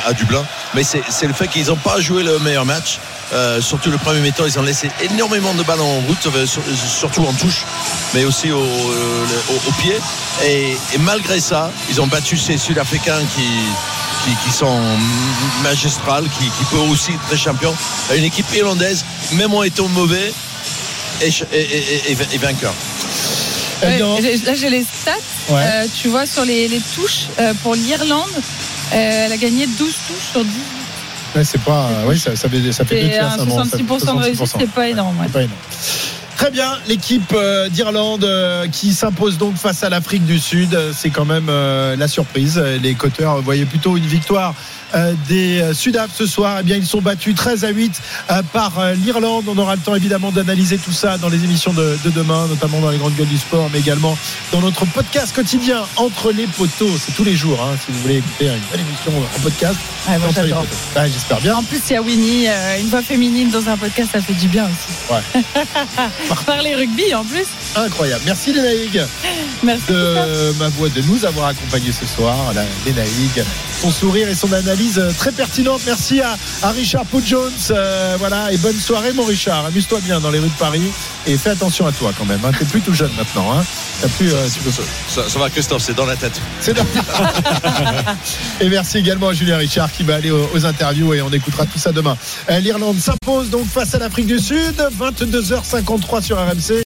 à- à Dublin. Mais c'est le fait qu'ils n'ont pas joué le meilleur match. Euh, surtout le premier mi-temps, ils ont laissé énormément de ballons en route, euh, sur- surtout en touche, mais aussi au, euh, le- au- au pied. Et, et malgré ça, ils ont battu ces Sud-Africains qui, qui, qui sont magistrales, qui, qui peuvent aussi être très champions. Une équipe irlandaise, même en étant mauvais, est, ch- est- est- est- est vainqueur. Ouais, là, j'ai les stats. Ouais. Euh, tu vois, sur les, les touches, euh, pour l'Irlande, euh, elle a gagné 12 touches sur 10. Ouais, c'est pas. Oui, ça, ça fait, ça fait deux tiers. un ça, bon, ça- 66% de réussite, c'est pas énorme. ouais. C'est pas énorme. Très bien, l'équipe euh, d'Irlande euh, qui s'impose donc face à l'Afrique du Sud, euh, c'est quand même la surprise. Les coteurs voyaient plutôt une victoire des Sudaf ce soir. Eh bien, ils sont battus 13 à 8 euh, par l'Irlande. On aura le temps évidemment d'analyser tout ça dans les émissions de, de demain, notamment dans les grandes gueules du sport, mais également dans notre podcast quotidien entre les poteaux. C'est tous les jours, hein, si vous voulez écouter une belle émission en podcast. Ah, J'espère bien. En plus, il y a Winnie, une voix féminine dans un podcast, ça fait du bien aussi. Ouais. Parler rugby en plus. Incroyable. Merci les. Merci. de ma voix de nous avoir accompagnés ce soir, Lénaïg, son sourire et son analyse euh, très pertinente. Merci à, à Richard Pou Jones. euh, voilà, et bonne soirée, mon Richard. Amuse-toi bien dans les rues de Paris et fais attention à toi quand même. Hein. T'es plus tout jeune maintenant. Hein. T'as plus, euh, tu peux- Ça, ça va, Christophe, c'est dans la tête. C'est dans- et merci également à Julien Richard qui va aller aux, aux interviews et on écoutera tout ça demain. Euh, L'Irlande s'impose donc face à l'Afrique du Sud, 22h53 sur RMC.